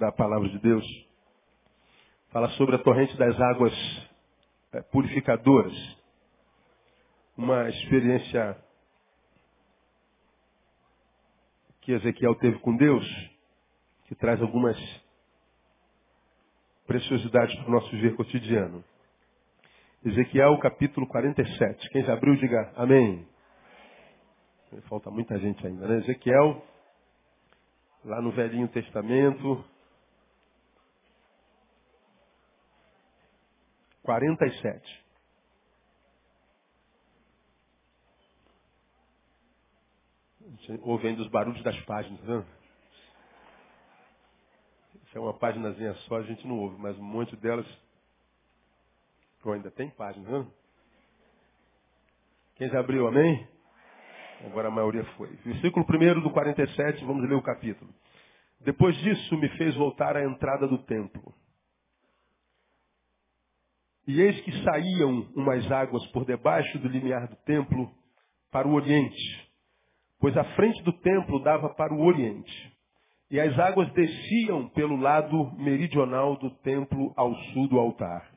da palavra de Deus fala sobre a torrente das águas é, purificadoras. Uma experiência que Ezequiel teve com Deus, que traz algumas preciosidades para o nosso viver cotidiano. Ezequiel capítulo 47. Quem já abriu, diga amém. Falta muita gente ainda, né? Ezequiel, lá no Velhinho Testamento, 47. Ouvindo os barulhos das páginas, né? Se é uma páginazinha só, a gente não ouve, mas um monte delas. Pô, ainda tem página, né? Quem já abriu, amém? Agora a maioria foi. Versículo 1 do 47, vamos ler o capítulo. Depois disso me fez voltar à entrada do templo. E eis que saíam umas águas por debaixo do limiar do templo para o oriente, pois a frente do templo dava para o oriente. E as águas desciam pelo lado meridional do templo ao sul do altar.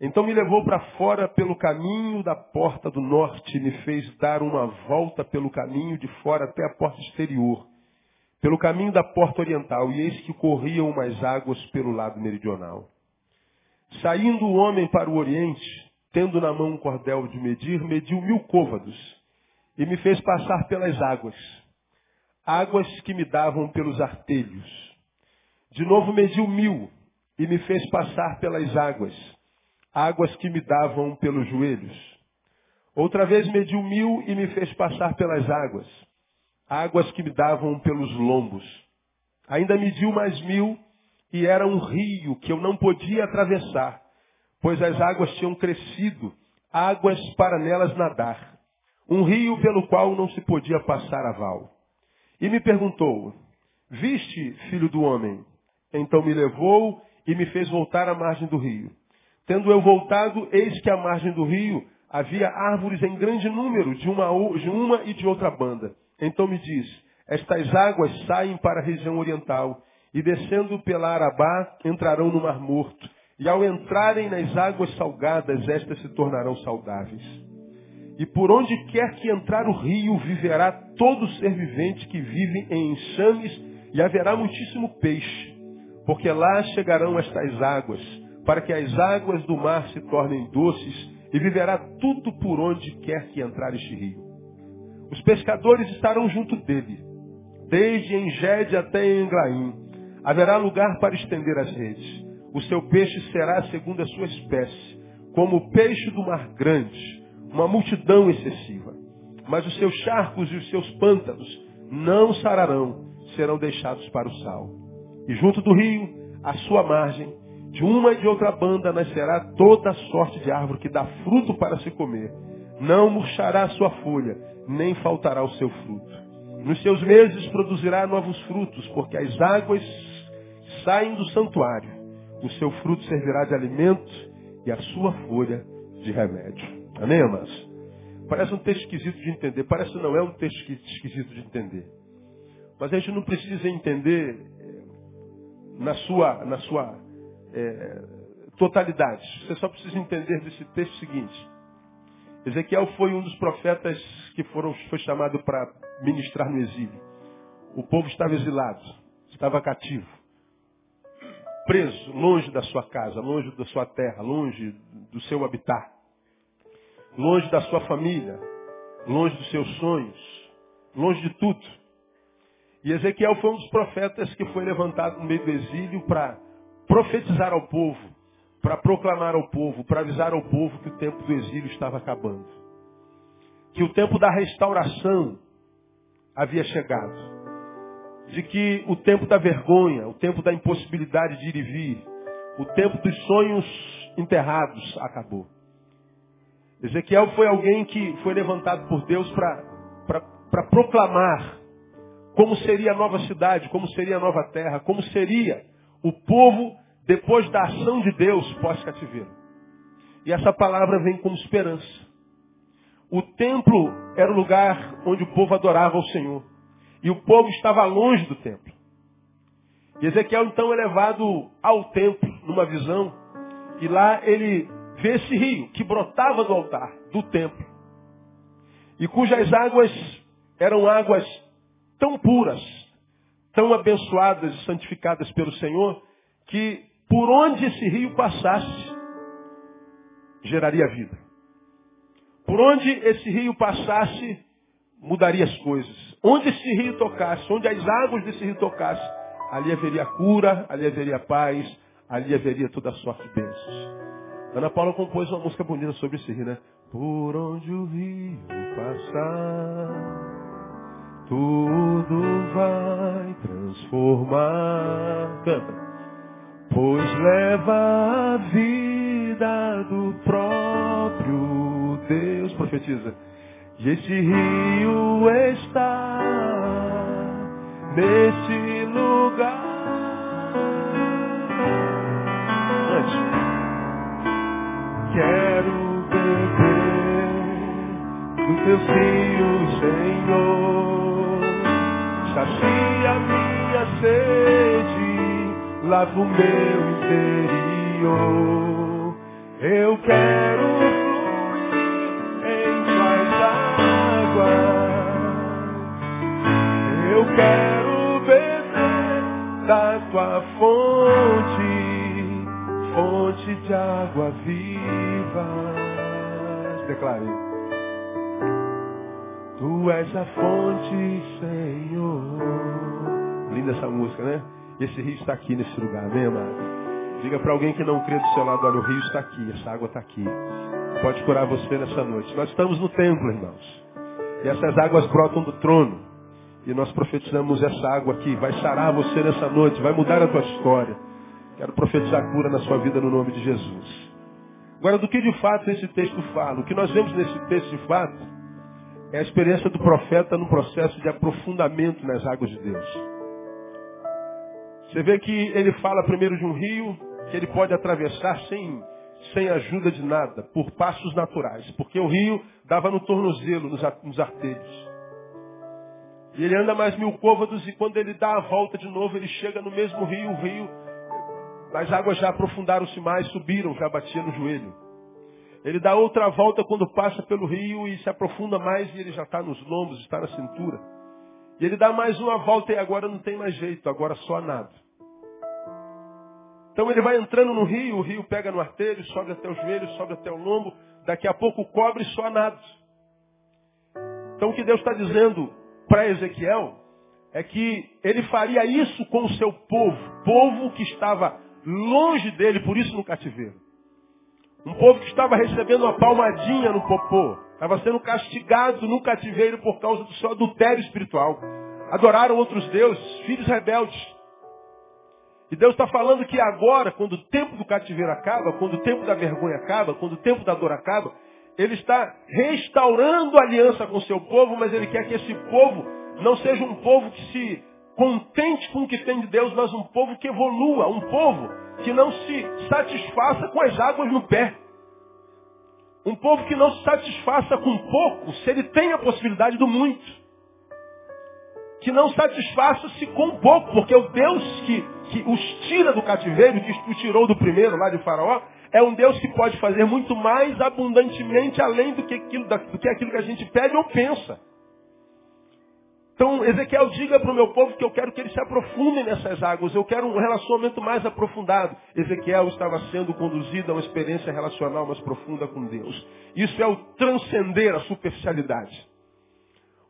Então me levou para fora pelo caminho da porta do norte e me fez dar uma volta pelo caminho de fora até a porta exterior, pelo caminho da porta oriental, e eis que corriam umas águas pelo lado meridional. Saindo o homem para o oriente, tendo na mão um cordel de medir, mediu mil côvados e me fez passar pelas águas, águas que me davam pelos artelhos. De novo mediu mil e me fez passar pelas águas, águas que me davam pelos joelhos. Outra vez mediu mil e me fez passar pelas águas, águas que me davam pelos lombos. Ainda mediu mais mil e era um rio que eu não podia atravessar, pois as águas tinham crescido, águas para nelas nadar. Um rio pelo qual não se podia passar a val. E me perguntou, viste, filho do homem? Então me levou e me fez voltar à margem do rio. Tendo eu voltado, eis que à margem do rio havia árvores em grande número, de uma, de uma e de outra banda. Então me diz, estas águas saem para a região oriental, e descendo pela Arabá, entrarão no Mar Morto. E ao entrarem nas águas salgadas, estas se tornarão saudáveis. E por onde quer que entrar o rio, viverá todo ser vivente que vive em enxames, e haverá muitíssimo peixe. Porque lá chegarão estas águas, para que as águas do mar se tornem doces, e viverá tudo por onde quer que entrar este rio. Os pescadores estarão junto dele, desde Engede até Englaim. Haverá lugar para estender as redes. O seu peixe será segundo a sua espécie, como o peixe do mar grande, uma multidão excessiva. Mas os seus charcos e os seus pântanos não sararão, serão deixados para o sal. E junto do rio, à sua margem, de uma e de outra banda nascerá toda sorte de árvore que dá fruto para se comer. Não murchará a sua folha, nem faltará o seu fruto. Nos seus meses produzirá novos frutos, porque as águas saem do santuário. O seu fruto servirá de alimento e a sua folha de remédio. Amém, amados? Parece um texto esquisito de entender. Parece não é um texto esquisito de entender. Mas a gente não precisa entender eh, na sua, na sua é, totalidade. Você só precisa entender desse texto seguinte. Ezequiel foi um dos profetas que foram, foi chamado para ministrar no exílio. O povo estava exilado, estava cativo, preso, longe da sua casa, longe da sua terra, longe do seu habitat, longe da sua família, longe dos seus sonhos, longe de tudo. E Ezequiel foi um dos profetas que foi levantado no meio do exílio para profetizar ao povo, para proclamar ao povo, para avisar ao povo que o tempo do exílio estava acabando. Que o tempo da restauração havia chegado. De que o tempo da vergonha, o tempo da impossibilidade de ir e vir, o tempo dos sonhos enterrados acabou. Ezequiel foi alguém que foi levantado por Deus para proclamar como seria a nova cidade, como seria a nova terra, como seria o povo, depois da ação de Deus, pós-cativeiro. E essa palavra vem como esperança. O templo era o lugar onde o povo adorava ao Senhor. E o povo estava longe do templo. E Ezequiel então é levado ao templo, numa visão, e lá ele vê esse rio que brotava do altar, do templo, e cujas águas eram águas tão puras, tão abençoadas e santificadas pelo Senhor, que por onde esse rio passasse, geraria vida. Por onde esse rio passasse, mudaria as coisas. Onde esse rio tocasse, onde as águas desse rio tocassem, ali haveria cura, ali haveria paz, ali haveria toda a sorte de bênçãos. Ana Paula compôs uma música bonita sobre esse rio, né? Por onde o rio passar, tudo vai transformar. Canta. Pois leva a vida do próprio Deus. Profetiza. E esse rio está nesse lugar. Quero beber do teu rio, Senhor. Sacia minha sede, lava o meu interior. Eu quero Eu quero beber da tua fonte fonte de água viva. Declare. Tu és a fonte, Senhor. Linda essa música, né? Esse rio está aqui nesse lugar, amém, amado? Diga para alguém que não crê do seu lado, olha, o rio está aqui, essa água está aqui. Pode curar você nessa noite. Nós estamos no templo, irmãos. E essas águas brotam do trono. E nós profetizamos essa água aqui. Vai sarar você nessa noite, vai mudar a tua história. Quero profetizar cura na sua vida no nome de Jesus. Agora, do que de fato esse texto fala? O que nós vemos nesse texto de fato é a experiência do profeta no processo de aprofundamento nas águas de Deus. Você vê que ele fala primeiro de um rio que ele pode atravessar sem, sem ajuda de nada, por passos naturais, porque o rio dava no tornozelo, nos, nos artelhos. E ele anda mais mil côvados e quando ele dá a volta de novo, ele chega no mesmo rio, o rio as águas já aprofundaram-se mais, subiram, já batia no joelho. Ele dá outra volta quando passa pelo rio e se aprofunda mais e ele já está nos lombos, está na cintura. E ele dá mais uma volta e agora não tem mais jeito, agora só nada. Então ele vai entrando no rio, o rio pega no artelho, sobe até o joelho, sobe até o lombo, daqui a pouco cobre só nada. Então o que Deus está dizendo para Ezequiel é que ele faria isso com o seu povo, povo que estava longe dele, por isso no cativeiro. Um povo que estava recebendo uma palmadinha no popô, estava sendo castigado no cativeiro por causa do seu adultério espiritual. Adoraram outros deuses, filhos rebeldes. E Deus está falando que agora, quando o tempo do cativeiro acaba, quando o tempo da vergonha acaba, quando o tempo da dor acaba, Ele está restaurando a aliança com o seu povo, mas Ele quer que esse povo não seja um povo que se contente com o que tem de Deus, mas um povo que evolua, um povo que não se satisfaça com as águas no pé. Um povo que não se satisfaça com pouco, se ele tem a possibilidade do muito. Que não satisfaça-se com pouco, porque o Deus que, que os tira do cativeiro, que os tirou do primeiro lá de Faraó, é um Deus que pode fazer muito mais abundantemente além do que aquilo, do que, aquilo que a gente pede ou pensa. Então, Ezequiel, diga para o meu povo que eu quero que eles se aprofundem nessas águas. Eu quero um relacionamento mais aprofundado. Ezequiel estava sendo conduzido a uma experiência relacional mais profunda com Deus. Isso é o transcender a superficialidade.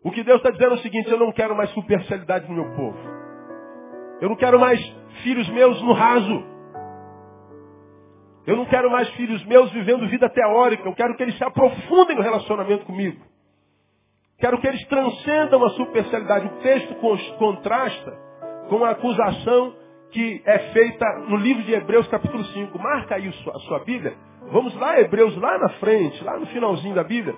O que Deus está dizendo é o seguinte, eu não quero mais superficialidade no meu povo. Eu não quero mais filhos meus no raso. Eu não quero mais filhos meus vivendo vida teórica. Eu quero que eles se aprofundem no relacionamento comigo. Quero que eles transcendam a superficialidade. O texto contrasta com a acusação que é feita no livro de Hebreus, capítulo 5. Marca aí a sua Bíblia. Vamos lá, Hebreus, lá na frente, lá no finalzinho da Bíblia.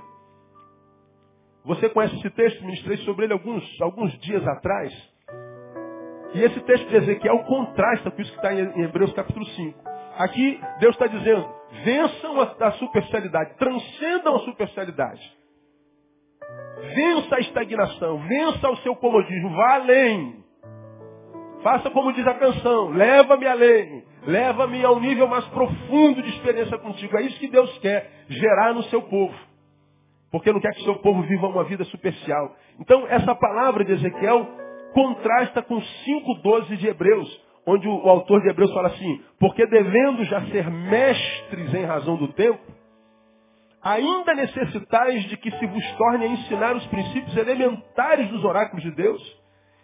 Você conhece esse texto? Ministrei sobre ele alguns, alguns dias atrás. E esse texto de Ezequiel contrasta com isso que está em Hebreus capítulo 5. Aqui Deus está dizendo, vençam a, a superficialidade, transcendam a superficialidade. Vença a estagnação, vença o seu comodismo, vá além. Faça como diz a canção, leva-me além, leva-me ao nível mais profundo de experiência contigo. É isso que Deus quer, gerar no seu povo. Porque não quer que o seu povo viva uma vida superficial. Então, essa palavra de Ezequiel contrasta com 5,12 de Hebreus, onde o, autor de Hebreus fala assim, porque devendo já ser mestres em razão do tempo, ainda necessitais de que se vos torne a ensinar os princípios elementares dos oráculos de Deus,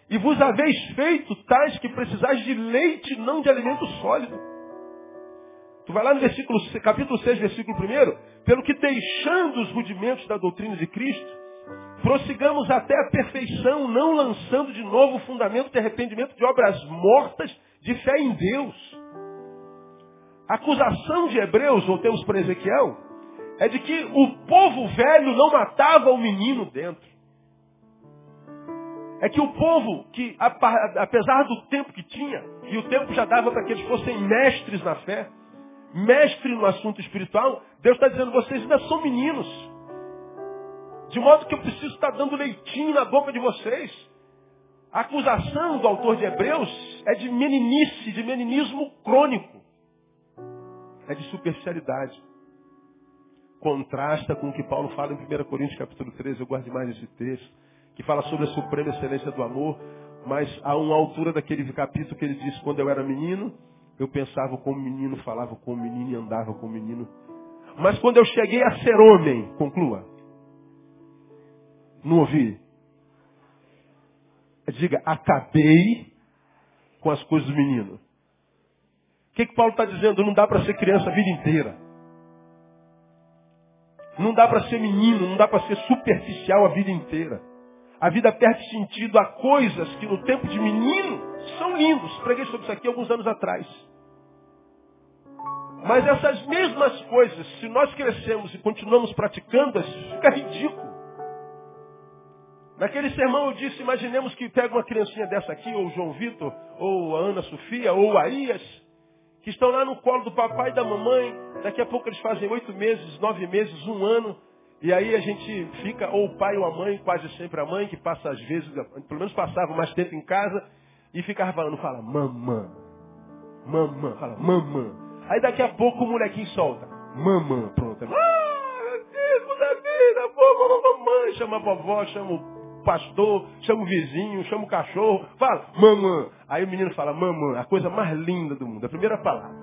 e vos haveis feito tais que precisais de leite, não de alimento sólido. Tu vai lá no versículo, capítulo 6, versículo 1, pelo que deixando os rudimentos da doutrina de Cristo, prossigamos até a perfeição, não lançando de novo o fundamento de arrependimento de obras mortas, de fé em Deus. A acusação de Hebreus, voltemos para Ezequiel, é de que o povo velho não matava o menino dentro. É que o povo, que apesar do tempo que tinha, e o tempo já dava para que eles fossem mestres na fé, mestre no assunto espiritual, Deus está dizendo, vocês ainda são meninos. De modo que eu preciso estar dando leitinho na boca de vocês. A acusação do autor de Hebreus é de meninice, de meninismo crônico. É de superficialidade. Contrasta com o que Paulo fala em 1 Coríntios capítulo 13, eu guardo mais esse texto, que fala sobre a suprema excelência do amor, mas há uma altura daquele capítulo que ele diz, quando eu era menino, eu pensava como menino, falava como menino e andava como menino. Mas quando eu cheguei a ser homem, conclua. Não ouvi? Diga, acabei com as coisas do menino. O que, que Paulo está dizendo? Não dá para ser criança a vida inteira. Não dá para ser menino, não dá para ser superficial a vida inteira. A vida perde sentido a coisas que no tempo de menino são lindos. Preguei sobre isso aqui alguns anos atrás. Mas essas mesmas coisas, se nós crescemos e continuamos praticando-as, fica ridículo. Naquele sermão eu disse, imaginemos que pega uma criancinha dessa aqui, ou João Vitor, ou a Ana Sofia, ou a Ias, que estão lá no colo do papai e da mamãe, daqui a pouco eles fazem oito meses, nove meses, um ano, e aí a gente fica, ou o pai ou a mãe, quase sempre a mãe, que passa às vezes, pelo menos passava mais tempo em casa, e ficava falando, fala, mamã, mamã, fala, mamã. Aí daqui a pouco o molequinho solta, mamã, pronto. Ah, Deus da vida, pô, mamãe, chama a vovó, chama o pastor, chama o vizinho, chama o cachorro, fala, mamã. Aí o menino fala, mamã, a coisa mais linda do mundo, a primeira palavra.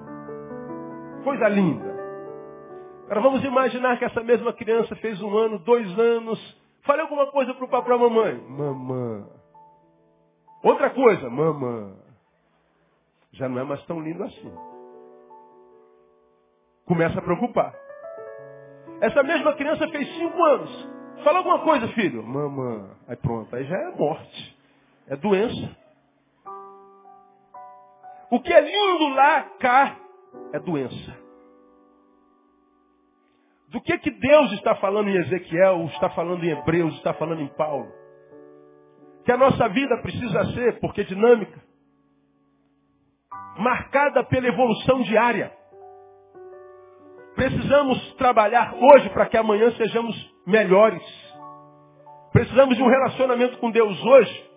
Coisa linda. Agora vamos imaginar que essa mesma criança fez um ano, dois anos, fale alguma coisa para o papai e mamãe. Mamã. Outra coisa, mamã. Já não é mais tão lindo assim. Começa a preocupar. Essa mesma criança fez cinco anos. Fala alguma coisa, filho. Mamã. Aí pronto, aí já é morte. É doença. O que é lindo lá, cá, é doença. Do que que Deus está falando em Ezequiel, está falando em Hebreus, está falando em Paulo? Que a nossa vida precisa ser, porque é dinâmica, marcada pela evolução diária. Precisamos trabalhar hoje para que amanhã sejamos melhores. Precisamos de um relacionamento com Deus hoje,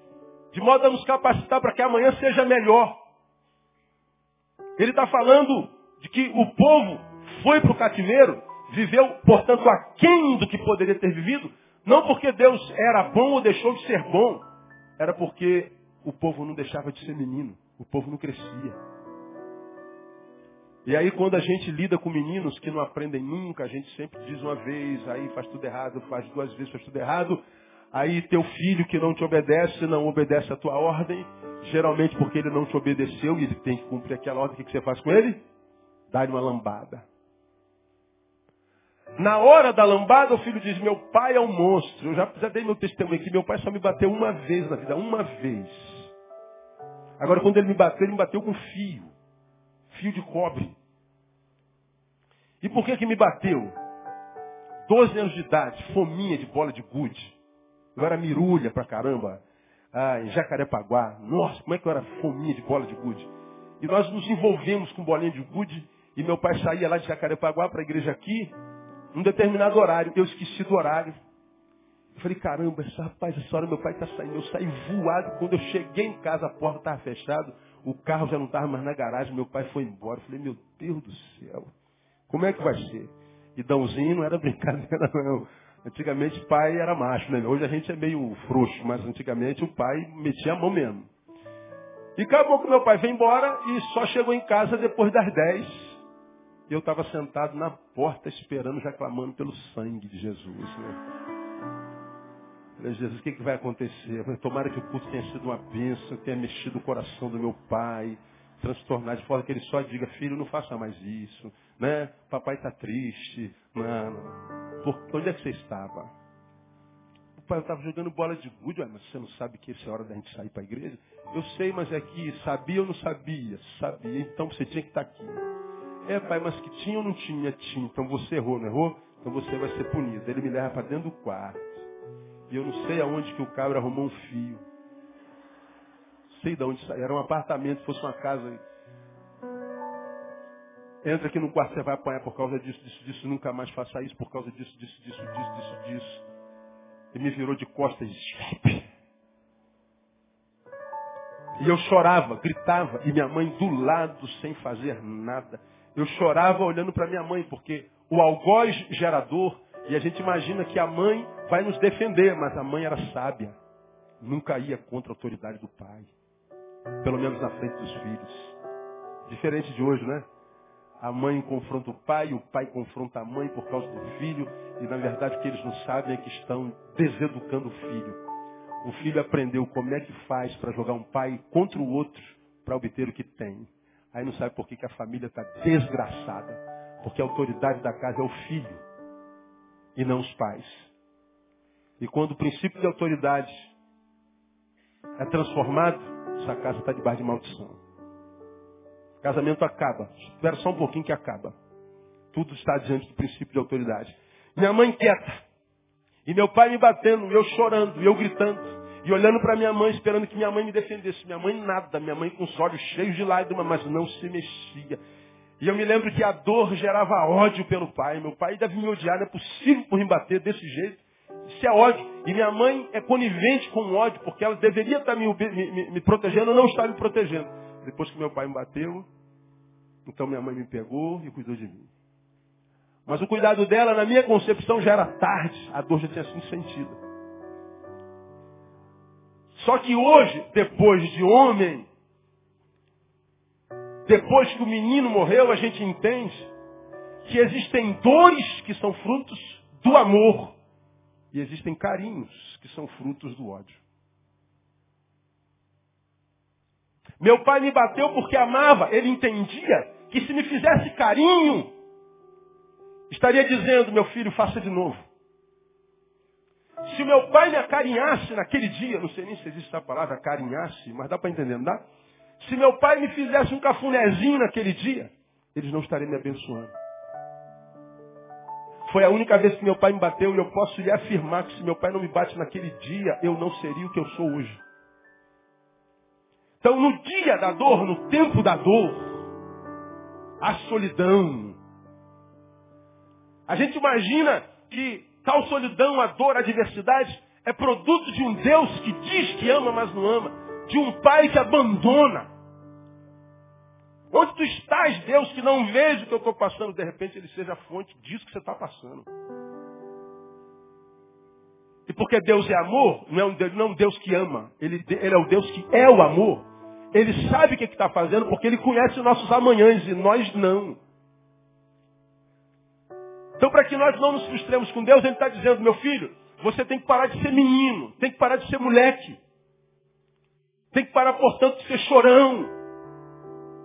de modo a nos capacitar para que amanhã seja melhor. Ele está falando de que o povo foi para o cativeiro, viveu, portanto, aquém do que poderia ter vivido, não porque Deus era bom ou deixou de ser bom, era porque o povo não deixava de ser menino, o povo não crescia. E aí quando a gente lida com meninos que não aprendem nunca, a gente sempre diz uma vez, aí faz tudo errado, faz duas vezes, faz tudo errado. Aí teu filho que não te obedece, não obedece a tua ordem, geralmente porque ele não te obedeceu e ele tem que cumprir aquela ordem, o que você faz com ele? Dá-lhe uma lambada. Na hora da lambada, o filho diz, meu pai é um monstro. Eu já, já dei meu testemunho aqui, meu pai só me bateu uma vez na vida, uma vez. Agora, quando ele me bateu, ele me bateu com fio fio de cobre. E por que que me bateu? Doze anos de idade, fominha de bola de gude. Eu era mirulha pra caramba. Ah, em Jacarepaguá. Nossa, como é que eu era fominha de bola de gude. E nós nos envolvemos com bolinha de gude. E meu pai saía lá de Jacarepaguá para igreja aqui, num determinado horário. Eu esqueci do horário. Eu falei, caramba, essa, rapaz, essa hora meu pai está saindo. Eu saí voado. Quando eu cheguei em casa, a porta estava fechada, o carro já não estava mais na garagem, meu pai foi embora. Eu falei, meu Deus do céu, como é que vai ser? E Dãozinho não era brincadeira, não. Antigamente pai era macho, né? Hoje a gente é meio frouxo, mas antigamente o pai metia a mão mesmo. E acabou que meu pai veio embora e só chegou em casa depois das 10. E eu estava sentado na porta esperando, já clamando pelo sangue de Jesus. Né? Jesus, o que, que vai acontecer? Tomara que o culto tenha sido uma bênção, tenha mexido o coração do meu pai, transtornado de forma que ele só diga, filho, não faça mais isso, né? Papai está triste, mano. Por, onde é que você estava? O pai, estava jogando bola de gude, mas você não sabe que essa é a hora da gente sair para a igreja? Eu sei, mas é que sabia ou não sabia? Sabia, então você tinha que estar tá aqui. É, pai, mas que tinha ou não tinha? Tinha. Então você errou, não errou? Então você vai ser punido. Ele me leva para dentro do quarto. E eu não sei aonde que o cabra arrumou um fio. Sei de onde saiu. Era um apartamento, fosse uma casa. Entra aqui no quarto, você vai apanhar por causa disso, disso, disso. Nunca mais faça isso por causa disso, disso, disso, disso, disso, disso. E me virou de costas. E eu chorava, gritava. E minha mãe do lado, sem fazer nada. Eu chorava olhando para minha mãe, porque o algoz gerador, e a gente imagina que a mãe vai nos defender, mas a mãe era sábia. Nunca ia contra a autoridade do pai. Pelo menos na frente dos filhos. Diferente de hoje, né? A mãe confronta o pai, o pai confronta a mãe por causa do filho, e na verdade o que eles não sabem é que estão deseducando o filho. O filho aprendeu como é que faz para jogar um pai contra o outro para obter o que tem. Aí não sabe por que, que a família está desgraçada. Porque a autoridade da casa é o filho e não os pais. E quando o princípio de autoridade é transformado, essa casa está debaixo de maldição. Casamento acaba. Espera só um pouquinho que acaba. Tudo está diante do princípio de autoridade. Minha mãe quieta. E meu pai me batendo, eu chorando, eu gritando. E olhando para minha mãe, esperando que minha mãe me defendesse. Minha mãe nada. Minha mãe com os olhos cheios de lágrimas, mas não se mexia. E eu me lembro que a dor gerava ódio pelo pai. Meu pai deve me odiar, não é possível por me bater desse jeito. Isso é ódio. E minha mãe é conivente com o ódio, porque ela deveria estar me, me, me protegendo, não está me protegendo. Depois que meu pai me bateu, então minha mãe me pegou e cuidou de mim. Mas o cuidado dela, na minha concepção, já era tarde. A dor já tinha sido sentida. Só que hoje, depois de homem, depois que o menino morreu, a gente entende que existem dores que são frutos do amor. E existem carinhos que são frutos do ódio. Meu pai me bateu porque amava. Ele entendia que se me fizesse carinho, estaria dizendo, meu filho, faça de novo. Se meu pai me acarinhasse naquele dia, não sei nem se existe essa palavra, acarinhasse, mas dá para entender, não dá? Se meu pai me fizesse um cafunézinho naquele dia, eles não estariam me abençoando. Foi a única vez que meu pai me bateu e eu posso lhe afirmar que se meu pai não me bate naquele dia, eu não seria o que eu sou hoje. Então, no dia da dor, no tempo da dor, a solidão. A gente imagina que tal solidão, a dor, a adversidade é produto de um Deus que diz que ama, mas não ama. De um pai que abandona. Onde tu estás, Deus, que não vejo o que eu estou passando, de repente ele seja a fonte disso que você está passando. E porque Deus é amor, não é um Deus, não é um Deus que ama, ele, ele, é o Deus que é o amor. Ele sabe o que está fazendo porque ele conhece nossos amanhãs e nós não. Então, para que nós não nos frustremos com Deus, ele está dizendo, meu filho, você tem que parar de ser menino, tem que parar de ser moleque. Tem que parar, portanto, de ser chorão.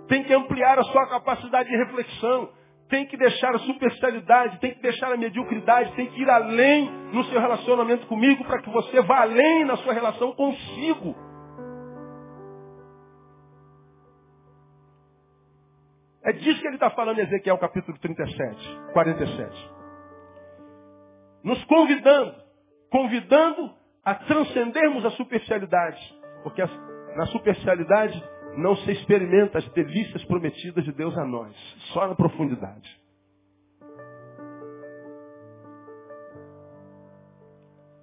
Tem que ampliar a sua capacidade de reflexão. Tem que deixar a superficialidade, tem que deixar a mediocridade, tem que ir além no seu relacionamento comigo para que você vá além na sua relação consigo. É disso que ele está falando em Ezequiel capítulo 37, 47. Nos convidando, convidando a transcendermos a superficialidade. Porque na superficialidade não se experimenta as delícias prometidas de Deus a nós, só na profundidade.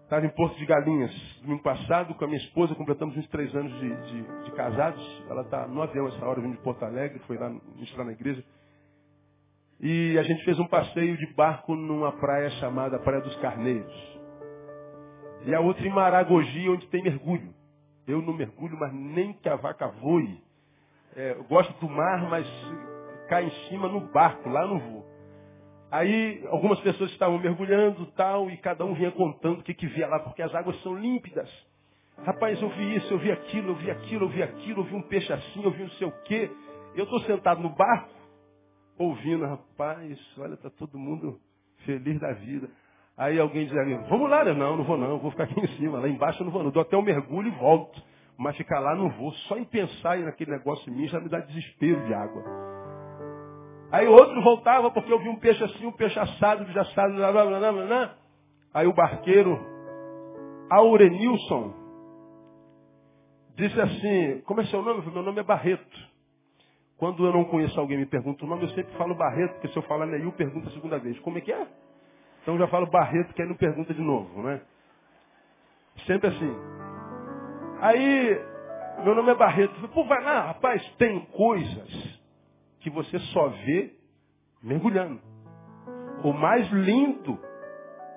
Estava em Porto de Galinhas, domingo passado, com a minha esposa, completamos uns três anos de, de, de casados. Ela está no avião essa hora, vindo de Porto Alegre, foi lá ministrar na igreja. E a gente fez um passeio de barco numa praia chamada Praia dos Carneiros. E a outra em Maragogi, onde tem mergulho. Eu não mergulho, mas nem que a vaca voe. É, eu gosto do mar, mas cai em cima no barco, lá não vou. Aí algumas pessoas estavam mergulhando tal, e cada um vinha contando o que, que via lá, porque as águas são límpidas. Rapaz, eu vi isso, eu vi aquilo, eu vi aquilo, eu vi aquilo, eu vi um peixe assim, eu vi não sei o quê. Eu estou sentado no barco, ouvindo, rapaz, olha, está todo mundo feliz da vida. Aí alguém diz vamos lá, né? não, não vou não, vou ficar aqui em cima, lá embaixo eu não vou não. Dou até um mergulho e volto. Mas ficar lá não vou. Só em pensar naquele negócio em mim já me dá desespero de água. Aí outro voltava porque eu vi um peixe assim, um peixe assado, de assado, blá, blá, blá, blá, blá. Aí o barqueiro, Aurenilson, disse assim, como é seu nome? Meu nome é Barreto. Quando eu não conheço alguém me pergunta o nome, eu sempre falo Barreto, porque se eu falar Neil, pergunta a segunda vez. Como é que é? Então já falo Barreto, que aí não pergunta de novo, né? Sempre assim. Aí, meu nome é Barreto. Pô, vai lá, rapaz, tem coisas que você só vê mergulhando. O mais lindo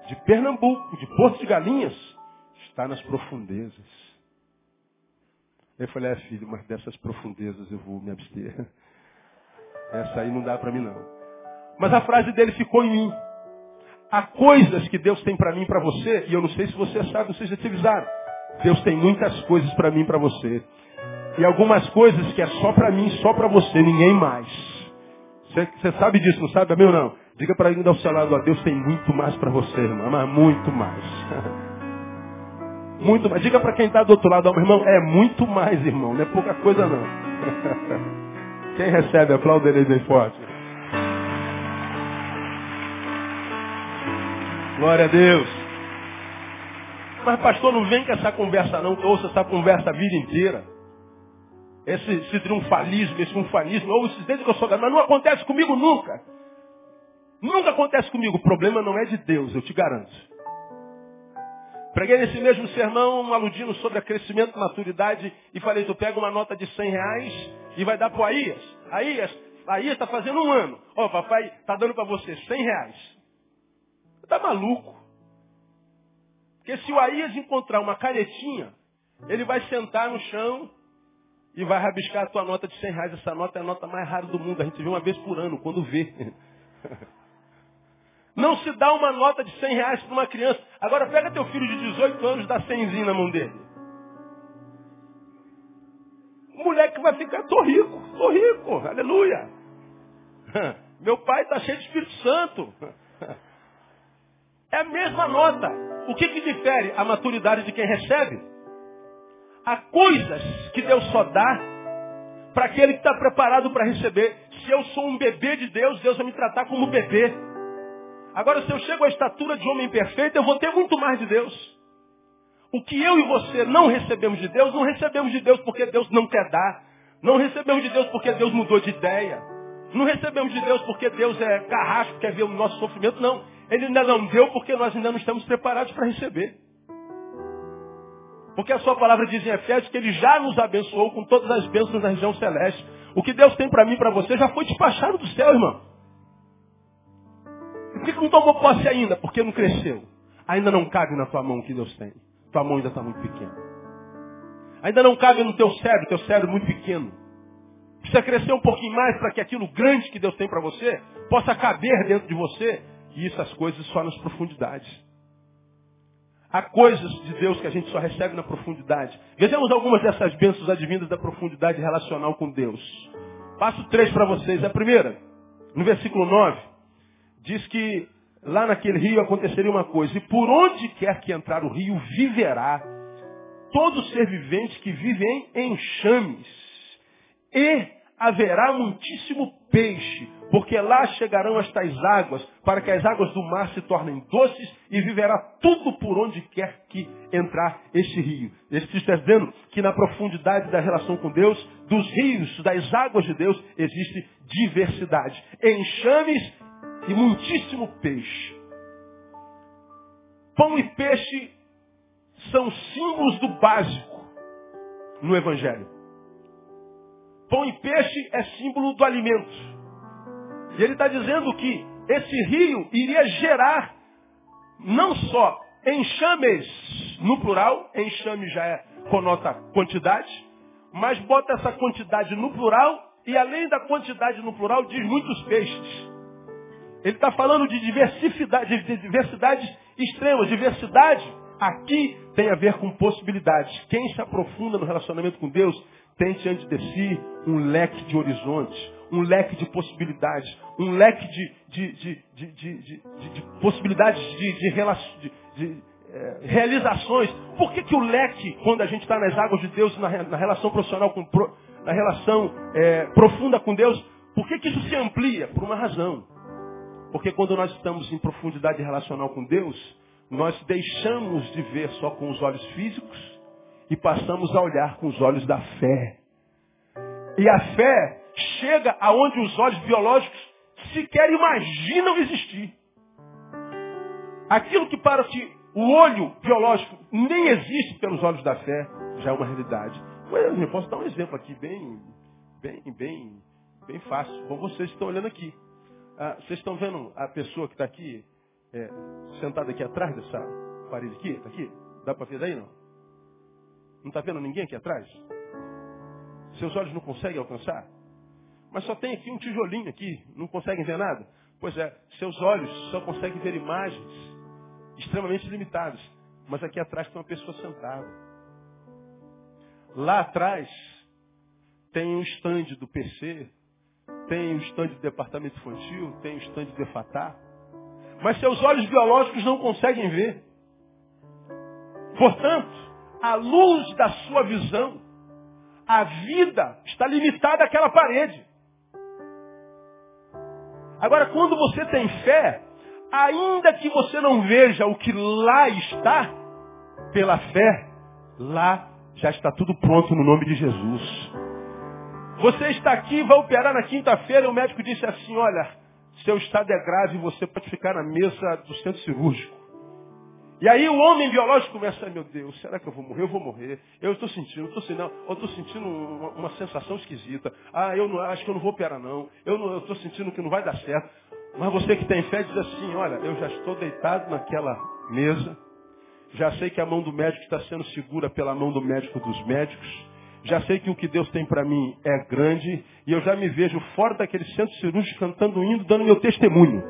de Pernambuco, de Porto de Galinhas, está nas profundezas. Eu falei, é filho, mas dessas profundezas eu vou me abster. Essa aí não dá para mim não. Mas a frase dele ficou em mim. Há coisas que Deus tem para mim e para você, e eu não sei se você sabe, não sei se te avisaram. Deus tem muitas coisas para mim e para você. E algumas coisas que é só para mim, só para você, ninguém mais. Você sabe disso, não sabe? Amém ou não? Diga para ele ao seu lado, ó, Deus tem muito mais para você, irmão, mas muito mais. muito mais. Diga para quem está do outro lado, ó, meu irmão, é muito mais, irmão, não é pouca coisa não. quem recebe, aplauda ele bem forte. Glória a Deus. Mas pastor, não vem com essa conversa não, que eu ouço essa conversa a vida inteira. Esse, esse triunfalismo, esse unfanismo, eu ouço desde que eu sou mas não acontece comigo nunca. Nunca acontece comigo. O problema não é de Deus, eu te garanto. Preguei nesse mesmo sermão, aludindo sobre crescimento, maturidade, e falei, tu pega uma nota de 100 reais e vai dar para Aías. Aías, Aías está fazendo um ano. Ó, oh, papai está dando para você 100 reais. Está maluco. Porque se o Aías encontrar uma canetinha, ele vai sentar no chão e vai rabiscar a tua nota de 100 reais. Essa nota é a nota mais rara do mundo. A gente vê uma vez por ano, quando vê. Não se dá uma nota de 100 reais para uma criança. Agora pega teu filho de 18 anos e dá 100 na mão dele. O moleque vai ficar, tô rico, tô rico, aleluia. Meu pai está cheio de Espírito Santo. É a mesma nota. O que, que difere a maturidade de quem recebe? Há coisas que Deus só dá para aquele que está preparado para receber. Se eu sou um bebê de Deus, Deus vai me tratar como bebê. Agora, se eu chego à estatura de homem perfeito, eu vou ter muito mais de Deus. O que eu e você não recebemos de Deus, não recebemos de Deus porque Deus não quer dar. Não recebemos de Deus porque Deus mudou de ideia. Não recebemos de Deus porque Deus é carrasco, quer ver o nosso sofrimento. Não. Ele ainda não deu porque nós ainda não estamos preparados para receber. Porque a sua palavra diz em Efésios que ele já nos abençoou com todas as bênçãos na região celeste. O que Deus tem para mim e para você já foi despachado do céu, irmão. Por que não tomou posse ainda? Porque não cresceu. Ainda não cabe na tua mão o que Deus tem. Tua mão ainda está muito pequena. Ainda não cabe no teu cérebro, teu cérebro muito pequeno. Precisa crescer um pouquinho mais para que aquilo grande que Deus tem para você possa caber dentro de você e isso as coisas só nas profundidades. Há coisas de Deus que a gente só recebe na profundidade. Vejamos algumas dessas bênçãos advindas da profundidade relacional com Deus. Passo três para vocês. A primeira, no versículo 9, diz que lá naquele rio aconteceria uma coisa. E por onde quer que entrar o rio, viverá todo ser vivente que vive em enxames. E haverá muitíssimo peixe, porque lá chegarão estas águas, para que as águas do mar se tornem doces e viverá tudo por onde quer que entrar este rio. Este está dizendo que na profundidade da relação com Deus, dos rios, das águas de Deus, existe diversidade. Enxames e muitíssimo peixe. Pão e peixe são símbolos do básico no Evangelho. Pão e peixe é símbolo do alimento. E ele está dizendo que esse rio iria gerar não só enxames no plural, enxame já é, conota quantidade, mas bota essa quantidade no plural e além da quantidade no plural diz muitos peixes. Ele está falando de diversidade, de diversidades extremas. Diversidade aqui tem a ver com possibilidades. Quem se aprofunda no relacionamento com Deus tem diante de si um leque de horizontes, um leque de possibilidades, um leque de, de, de, de possibilidades de, é, realizações. Por que, que o leque, quando a gente está nas águas de Deus, na, na relação profissional, com, na relação é, profunda com Deus, por que, que isso se amplia? Por uma razão. Porque quando nós estamos em profundidade relacional com Deus, nós deixamos de ver só com os olhos físicos e passamos a olhar com os olhos da fé. E a fé chega aonde os olhos biológicos sequer imaginam existir. Aquilo que para o olho biológico nem existe pelos olhos da fé, já é uma realidade. Eu posso dar um exemplo aqui bem, bem, bem, bem fácil. Vocês estão olhando aqui. Ah, vocês estão vendo a pessoa que está aqui, é, sentada aqui atrás dessa parede aqui? Está aqui? Dá para ver daí não? Não está vendo ninguém aqui atrás? Seus olhos não conseguem alcançar? Mas só tem aqui um tijolinho aqui, não conseguem ver nada? Pois é, seus olhos só conseguem ver imagens extremamente limitadas. Mas aqui atrás tem uma pessoa sentada. Lá atrás tem um estande do PC, tem um estande do departamento infantil, tem um estande do EFATÁ. Mas seus olhos biológicos não conseguem ver. Portanto, à luz da sua visão, a vida está limitada àquela parede. Agora, quando você tem fé, ainda que você não veja o que lá está, pela fé, lá já está tudo pronto no nome de Jesus. Você está aqui, vai operar na quinta-feira, e o médico disse assim, olha, seu estado é grave, você pode ficar na mesa do centro cirúrgico. E aí o homem biológico começa, meu Deus, será que eu vou morrer? Eu vou morrer. Eu estou sentindo, estou sentindo, estou sentindo uma, uma, sensação esquisita. Ah, eu não, acho que eu não vou operar não. Eu estou sentindo que não vai dar certo. Mas você que tem fé diz assim, olha, eu já estou deitado naquela mesa, já sei que a mão do médico está sendo segura pela mão do médico dos médicos, já sei que o que Deus tem para mim é grande, e eu já me vejo fora daquele centro cirúrgico cantando indo, dando meu testemunho.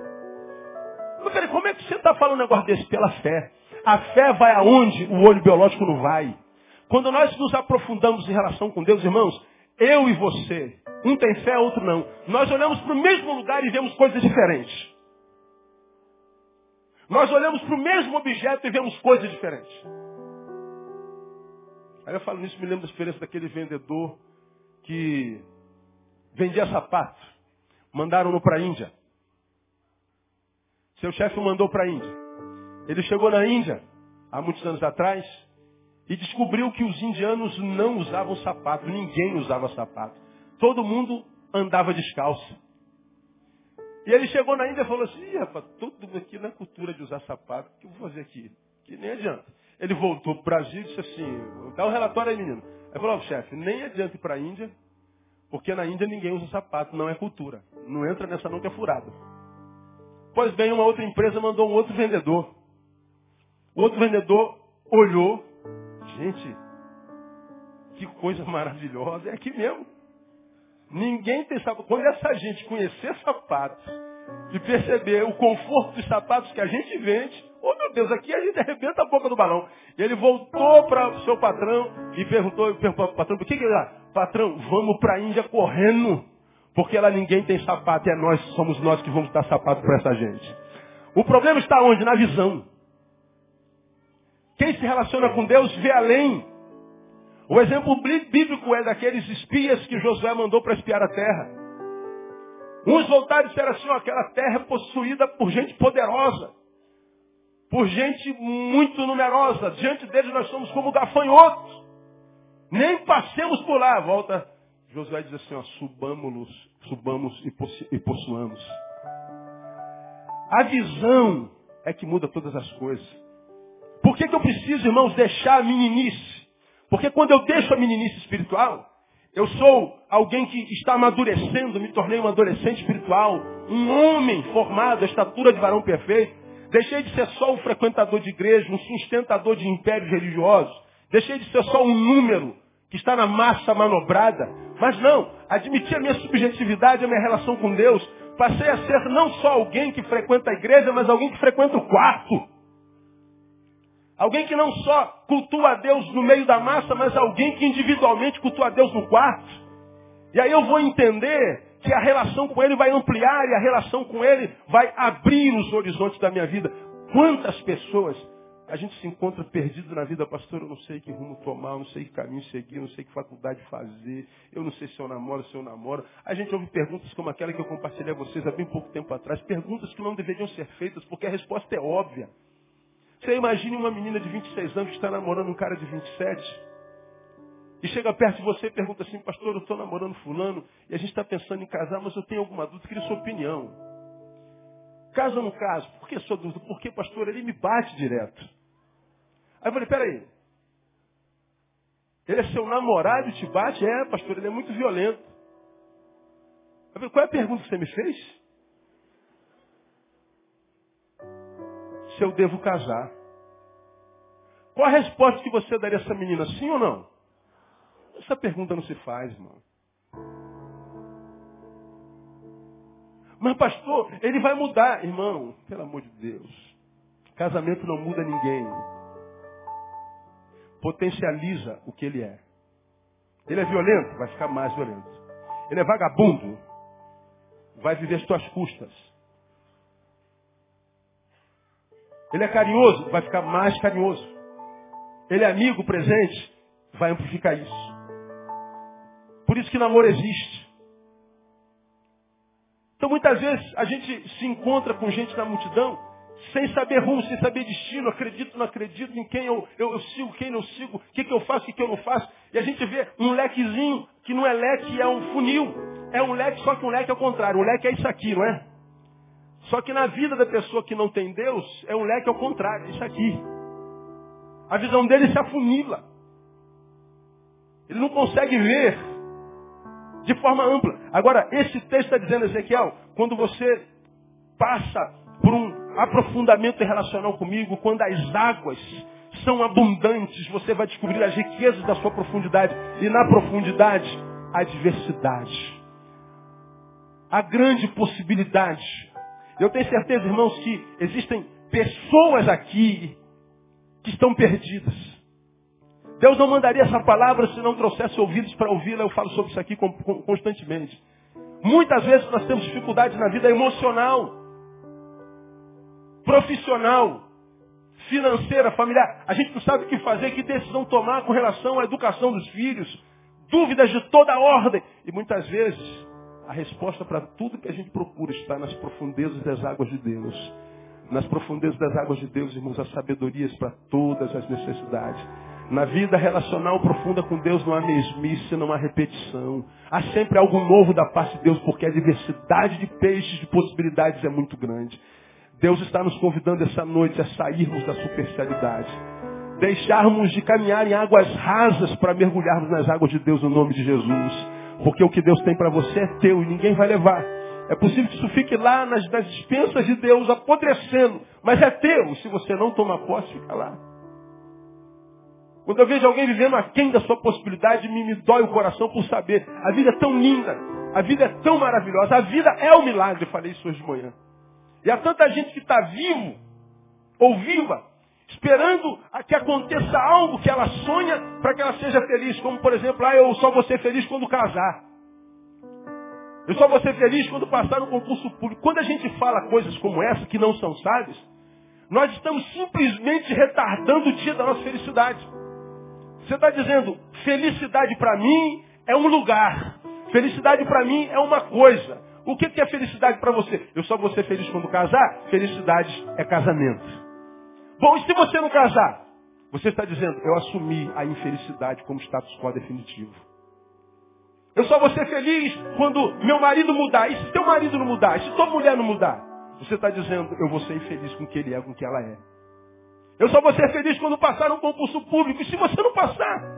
Mas peraí, como está falando um negócio desse? Pela fé. A fé vai aonde o olho biológico não vai. Quando nós nos aprofundamos em relação com Deus, irmãos, eu e você, um tem fé, outro não. Nós olhamos para o mesmo lugar e vemos coisas diferentes. Nós olhamos para o mesmo objeto e vemos coisas diferentes. Aí eu falo nisso, me lembro da experiência daquele vendedor que vendia sapato. Mandaram-no para a Índia. Seu chefe mandou para a Índia. Ele chegou na Índia, há muitos anos atrás, e descobriu que os indianos não usavam sapato, ninguém usava sapato. Todo mundo andava descalço. E ele chegou na Índia e falou assim, rapaz, tudo aqui na cultura de usar sapato, o que eu vou fazer aqui? Que nem adianta. Ele voltou para o Brasil e disse assim, dá um relatório aí, menino. Ele falou, oh, chefe, nem adianta ir para a Índia, porque na Índia ninguém usa sapato, não é cultura. Não entra nessa não que é furada. Pois bem, uma outra empresa mandou um outro vendedor. O outro vendedor olhou, gente, que coisa maravilhosa, é aqui mesmo. Ninguém tem sapato. Quando essa gente conhecer sapatos e perceber o conforto dos sapatos que a gente vende, oh meu Deus, aqui a gente arrebenta a boca do balão. E ele voltou para o seu patrão e perguntou, perguntou patrão, por que que ele Patrão, vamos para a Índia correndo, porque lá ninguém tem sapato, é nós, somos nós que vamos dar sapato para essa gente. O problema está onde? Na visão. Quem se relaciona com Deus vê além. O exemplo bíblico é daqueles espias que Josué mandou para espiar a terra. Uns voltaram e disseram assim, aquela terra é possuída por gente poderosa, por gente muito numerosa. Diante deles nós somos como gafanhotos. Nem passemos por lá. Volta, Josué diz assim, ó, subamos, subamos e possuamos. A visão é que muda todas as coisas. Por que, que eu preciso, irmãos, deixar a meninice? Porque quando eu deixo a meninice espiritual, eu sou alguém que está amadurecendo, me tornei um adolescente espiritual, um homem formado, a estatura de varão perfeito. Deixei de ser só um frequentador de igreja, um sustentador de impérios religiosos. Deixei de ser só um número que está na massa manobrada. Mas não, admiti a minha subjetividade, a minha relação com Deus. Passei a ser não só alguém que frequenta a igreja, mas alguém que frequenta o quarto. Alguém que não só cultua a Deus no meio da massa, mas alguém que individualmente cultua a Deus no quarto. E aí eu vou entender que a relação com Ele vai ampliar e a relação com Ele vai abrir os horizontes da minha vida. Quantas pessoas a gente se encontra perdido na vida, pastor, eu não sei que rumo tomar, eu não sei que caminho seguir, eu não sei que faculdade fazer, eu não sei se eu namoro, se eu namoro. A gente ouve perguntas como aquela que eu compartilhei a vocês há bem pouco tempo atrás, perguntas que não deveriam ser feitas, porque a resposta é óbvia. Você imagine uma menina de 26 anos que está namorando um cara de 27, e chega perto de você e pergunta assim, pastor, eu estou namorando fulano, e a gente está pensando em casar, mas eu tenho alguma dúvida, queria sua opinião. Caso ou não caso? Por que sua dúvida? Porque, pastor, ele me bate direto. Aí eu falei, peraí. Ele é seu namorado e te bate? É, pastor, ele é muito violento. Eu falei, qual é a pergunta que você me fez? Se eu devo casar. Qual a resposta que você daria a essa menina, sim ou não? Essa pergunta não se faz, irmão. Mas pastor, ele vai mudar. Irmão, pelo amor de Deus. Casamento não muda ninguém. Potencializa o que ele é. Ele é violento, vai ficar mais violento. Ele é vagabundo, vai viver as tuas custas. Ele é carinhoso, vai ficar mais carinhoso. Ele é amigo presente, vai amplificar isso. Por isso que namoro existe. Muitas vezes a gente se encontra com gente na multidão sem saber rumo, sem saber destino, acredito, não acredito, em quem eu, eu, eu sigo, quem não sigo, o que, que eu faço, o que, que eu não faço. E a gente vê um lequezinho, que não é leque, é um funil. É um leque, só que um leque é o contrário. Um leque é isso aqui, não é? Só que na vida da pessoa que não tem Deus, é um leque ao contrário, é isso aqui. A visão dele se afunila. Ele não consegue ver de forma ampla. Agora, esse texto está dizendo, Ezequiel, quando você passa por um aprofundamento relacional comigo, quando as águas são abundantes, você vai descobrir as riquezas da sua profundidade. E na profundidade, a diversidade. A grande possibilidade. Eu tenho certeza, irmãos, que existem pessoas aqui que estão perdidas. Deus não mandaria essa palavra se não trouxesse ouvidos para ouvi-la. Eu falo sobre isso aqui constantemente. Muitas vezes nós temos dificuldades na vida emocional, profissional, financeira, familiar. A gente não sabe o que fazer, que decisão tomar com relação à educação dos filhos. Dúvidas de toda ordem. E muitas vezes a resposta para tudo que a gente procura está nas profundezas das águas de Deus. Nas profundezas das águas de Deus, irmãos, há sabedorias para todas as necessidades. Na vida relacional profunda com Deus não há mesmice, não há repetição. Há sempre algo novo da parte de Deus, porque a diversidade de peixes, de possibilidades é muito grande. Deus está nos convidando essa noite a sairmos da superficialidade. Deixarmos de caminhar em águas rasas para mergulharmos nas águas de Deus no nome de Jesus. Porque o que Deus tem para você é teu e ninguém vai levar. É possível que isso fique lá nas, nas dispensas de Deus, apodrecendo. Mas é teu. Se você não tomar posse, fica lá. Quando eu vejo alguém vivendo aquém da sua possibilidade, me, me dói o coração por saber. A vida é tão linda, a vida é tão maravilhosa, a vida é um milagre, eu falei isso hoje de manhã. E há tanta gente que está vivo, ou viva, esperando que aconteça algo que ela sonha para que ela seja feliz. Como, por exemplo, ah, eu só vou ser feliz quando casar. Eu só vou ser feliz quando passar no concurso público. Quando a gente fala coisas como essa, que não são sábias, nós estamos simplesmente retardando o dia da nossa felicidade. Você está dizendo, felicidade para mim é um lugar. Felicidade para mim é uma coisa. O que é felicidade para você? Eu só vou ser feliz quando casar? Felicidade é casamento. Bom, e se você não casar? Você está dizendo, eu assumi a infelicidade como status quo definitivo. Eu só vou ser feliz quando meu marido mudar. E se teu marido não mudar? E se tua mulher não mudar? Você está dizendo, eu vou ser infeliz com o que ele é, com o que ela é. Eu só vou ser feliz quando passar um concurso público. E se você não passar?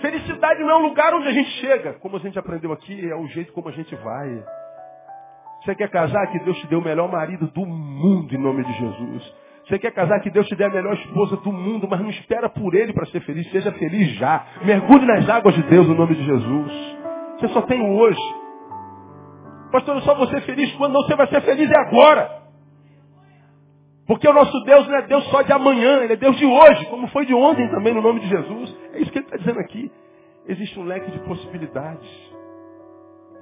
Felicidade não é um lugar onde a gente chega. Como a gente aprendeu aqui, é o jeito como a gente vai. Você quer casar? Que Deus te dê o melhor marido do mundo em nome de Jesus. Você quer casar? Que Deus te dê a melhor esposa do mundo, mas não espera por ele para ser feliz. Seja feliz já. Mergulhe nas águas de Deus em nome de Jesus. Você só tem hoje. Pastor, eu só vou ser feliz quando não você vai ser feliz é agora. Porque o nosso Deus não é Deus só de amanhã, Ele é Deus de hoje, como foi de ontem também, no nome de Jesus. É isso que Ele está dizendo aqui. Existe um leque de possibilidades.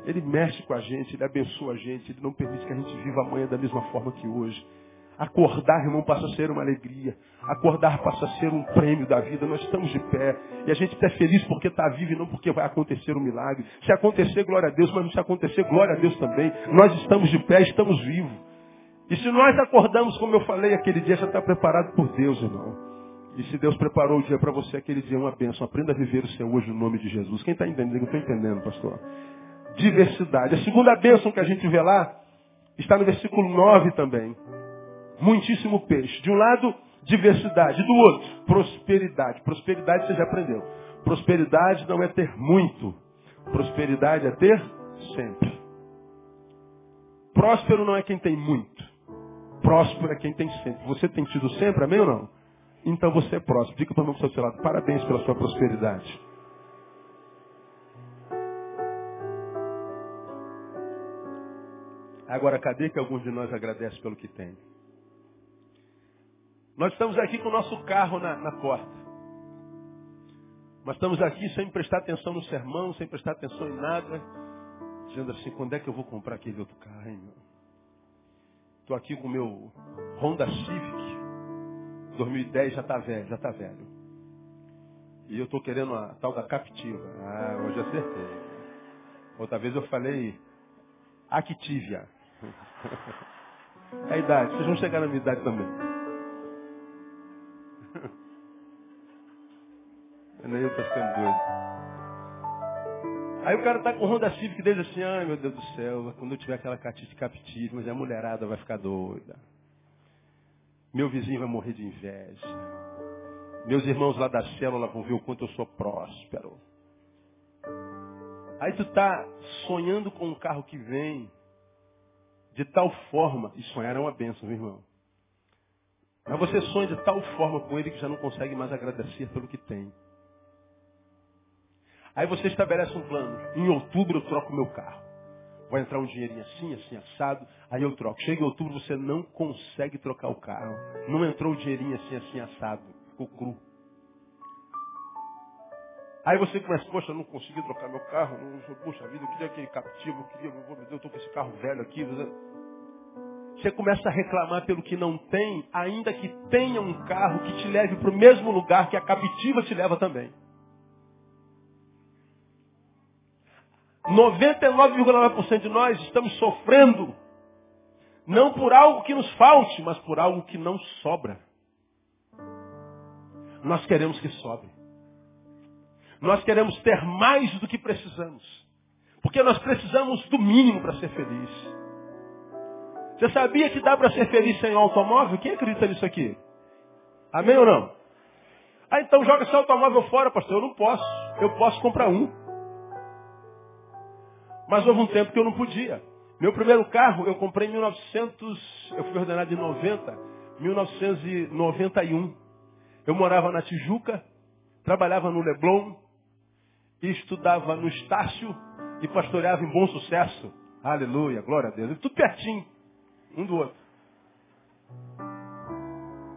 Ele mexe com a gente, Ele abençoa a gente, Ele não permite que a gente viva amanhã da mesma forma que hoje. Acordar, irmão, passa a ser uma alegria. Acordar passa a ser um prêmio da vida. Nós estamos de pé. E a gente está feliz porque está vivo e não porque vai acontecer um milagre. Se acontecer, glória a Deus, mas não se acontecer, glória a Deus também. Nós estamos de pé, estamos vivos. E se nós acordamos, como eu falei, aquele dia já está preparado por Deus, irmão. E se Deus preparou o dia para você, aquele dia é uma bênção. Aprenda a viver o seu hoje no nome de Jesus. Quem está entendendo? Eu estou entendendo, pastor. Diversidade. A segunda bênção que a gente vê lá está no versículo 9 também. Muitíssimo peixe. De um lado, diversidade. Do outro, prosperidade. Prosperidade você já aprendeu. Prosperidade não é ter muito. Prosperidade é ter sempre. Próspero não é quem tem muito. Próspero é quem tem sempre. Você tem tido sempre, amém ou não? Então você é próspero. Diga para o meu seu lado, parabéns pela sua prosperidade. Agora, cadê que alguns de nós agradece pelo que tem? Nós estamos aqui com o nosso carro na, na porta. Mas estamos aqui sem prestar atenção no sermão, sem prestar atenção em nada. Dizendo assim, quando é que eu vou comprar aquele outro carro, hein, meu? Estou aqui com o meu Honda Civic. 2010 já está velho, já está velho. E eu estou querendo a tal da Captiva. Ah, hoje acertei. Outra vez eu falei Activia. É a idade, vocês vão chegar na minha idade também. Nem eu estou ficando doido. Aí o cara tá com Honda Civic dele assim, ai meu Deus do céu, quando eu tiver aquela catite captiva, mas a mulherada vai ficar doida. Meu vizinho vai morrer de inveja. Meus irmãos lá da célula vão ver o quanto eu sou próspero. Aí tu tá sonhando com um carro que vem de tal forma, e sonhar é uma benção, meu irmão. Mas você sonha de tal forma com ele que já não consegue mais agradecer pelo que tem. Aí você estabelece um plano. Em outubro eu troco meu carro. Vai entrar um dinheirinho assim, assim, assado. Aí eu troco. Chega em outubro você não consegue trocar o carro. Não entrou o dinheirinho assim, assim, assado. Ficou cru. Aí você começa, poxa, não consegui trocar meu carro. Não, poxa vida, eu queria aquele captivo, eu queria, meu Deus, eu estou com esse carro velho aqui. Você começa a reclamar pelo que não tem, ainda que tenha um carro que te leve para o mesmo lugar que a captiva te leva também. 99,9% de nós estamos sofrendo não por algo que nos falte, mas por algo que não sobra. Nós queremos que sobre. Nós queremos ter mais do que precisamos. Porque nós precisamos do mínimo para ser feliz. Você sabia que dá para ser feliz sem automóvel? Quem acredita nisso aqui? Amém ou não? Ah, então joga seu automóvel fora, pastor. Eu não posso. Eu posso comprar um. Mas houve um tempo que eu não podia. Meu primeiro carro eu comprei em 1900, eu fui ordenado em 90, 1991. Eu morava na Tijuca, trabalhava no Leblon, estudava no Estácio e pastoreava em bom sucesso. Aleluia, glória a Deus. Tudo pertinho, um do outro.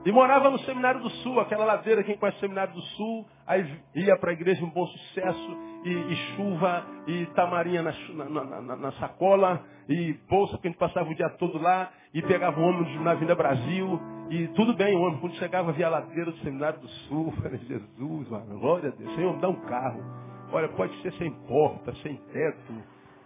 E morava no Seminário do Sul, aquela ladeira, quem conhece o Seminário do Sul, aí ia para a igreja um bom sucesso, e, e chuva, e tamarinha na, na, na, na, sacola, e bolsa, porque a gente passava o dia todo lá, e pegava o ônibus na Vinda Brasil, e tudo bem, o ônibus, quando chegava via a ladeira do Seminário do Sul, falei, Jesus, mano, glória a Deus, Senhor, me dá um carro. Olha, pode ser sem porta, sem teto,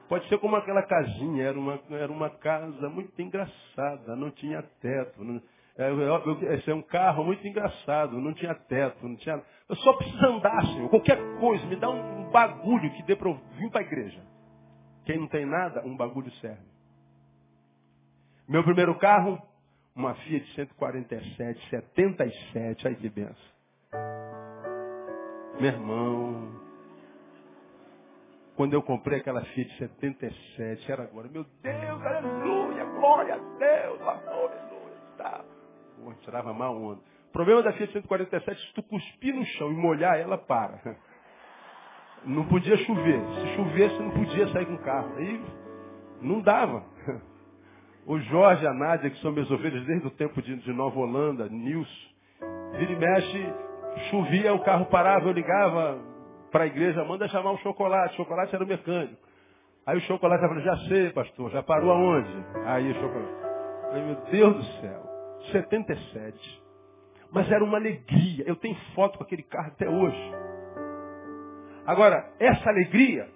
pode ser como aquela casinha, era uma, era uma casa muito engraçada, não tinha teto, não, é, esse é um carro muito engraçado, não tinha teto, não tinha. Eu só preciso andar, Senhor. Qualquer coisa, me dá um bagulho que dê para eu vir para a igreja. Quem não tem nada, um bagulho serve. Meu primeiro carro, uma Fiat 147, 77, ai que benção. Meu irmão, quando eu comprei aquela Fiat 77, era agora, meu Deus, aleluia, glória a Deus, aleluia, tá. Pô, tirava mal onda. O problema da Fiat 147, se tu cuspir no chão e molhar, ela para. Não podia chover. Se chovesse, não podia sair com o carro. Aí não dava. O Jorge a Nádia, que são meus ovelhas desde o tempo de, de Nova Holanda, Nilson, vira e mexe, chovia, o carro parava, eu ligava para a igreja, manda chamar um chocolate. O chocolate era o mecânico. Aí o chocolate falou, já sei, pastor, já parou aonde? Aí o chocolate. Ai, meu Deus do céu. 77. Mas era uma alegria. Eu tenho foto com aquele carro até hoje. Agora, essa alegria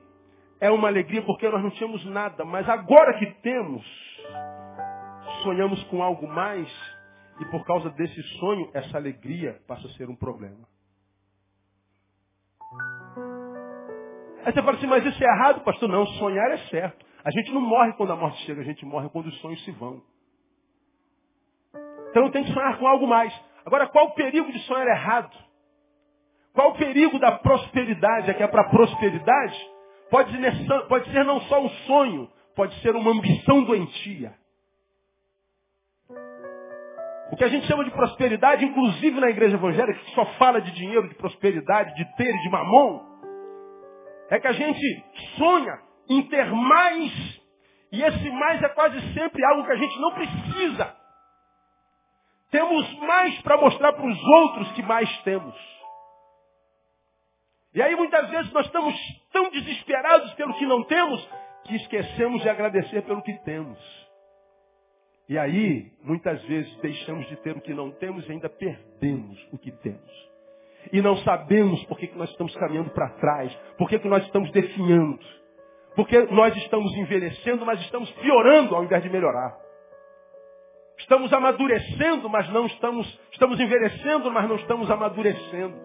é uma alegria porque nós não tínhamos nada, mas agora que temos, sonhamos com algo mais e por causa desse sonho, essa alegria passa a ser um problema. Aí você fala assim, mas isso é errado, pastor? Não, sonhar é certo. A gente não morre quando a morte chega, a gente morre quando os sonhos se vão. Então tem que sonhar com algo mais. Agora, qual o perigo de sonhar errado? Qual o perigo da prosperidade? É que é para prosperidade pode ser, pode ser não só um sonho, pode ser uma ambição doentia. O que a gente chama de prosperidade, inclusive na igreja evangélica, que só fala de dinheiro, de prosperidade, de ter e de mamon, é que a gente sonha em ter mais, e esse mais é quase sempre algo que a gente não precisa. Temos mais para mostrar para os outros que mais temos. E aí muitas vezes nós estamos tão desesperados pelo que não temos que esquecemos de agradecer pelo que temos. E aí, muitas vezes, deixamos de ter o que não temos e ainda perdemos o que temos. E não sabemos por que, que nós estamos caminhando para trás, por que, que nós estamos definhando. Porque nós estamos envelhecendo, mas estamos piorando ao invés de melhorar. Estamos amadurecendo, mas não estamos, estamos envelhecendo, mas não estamos amadurecendo.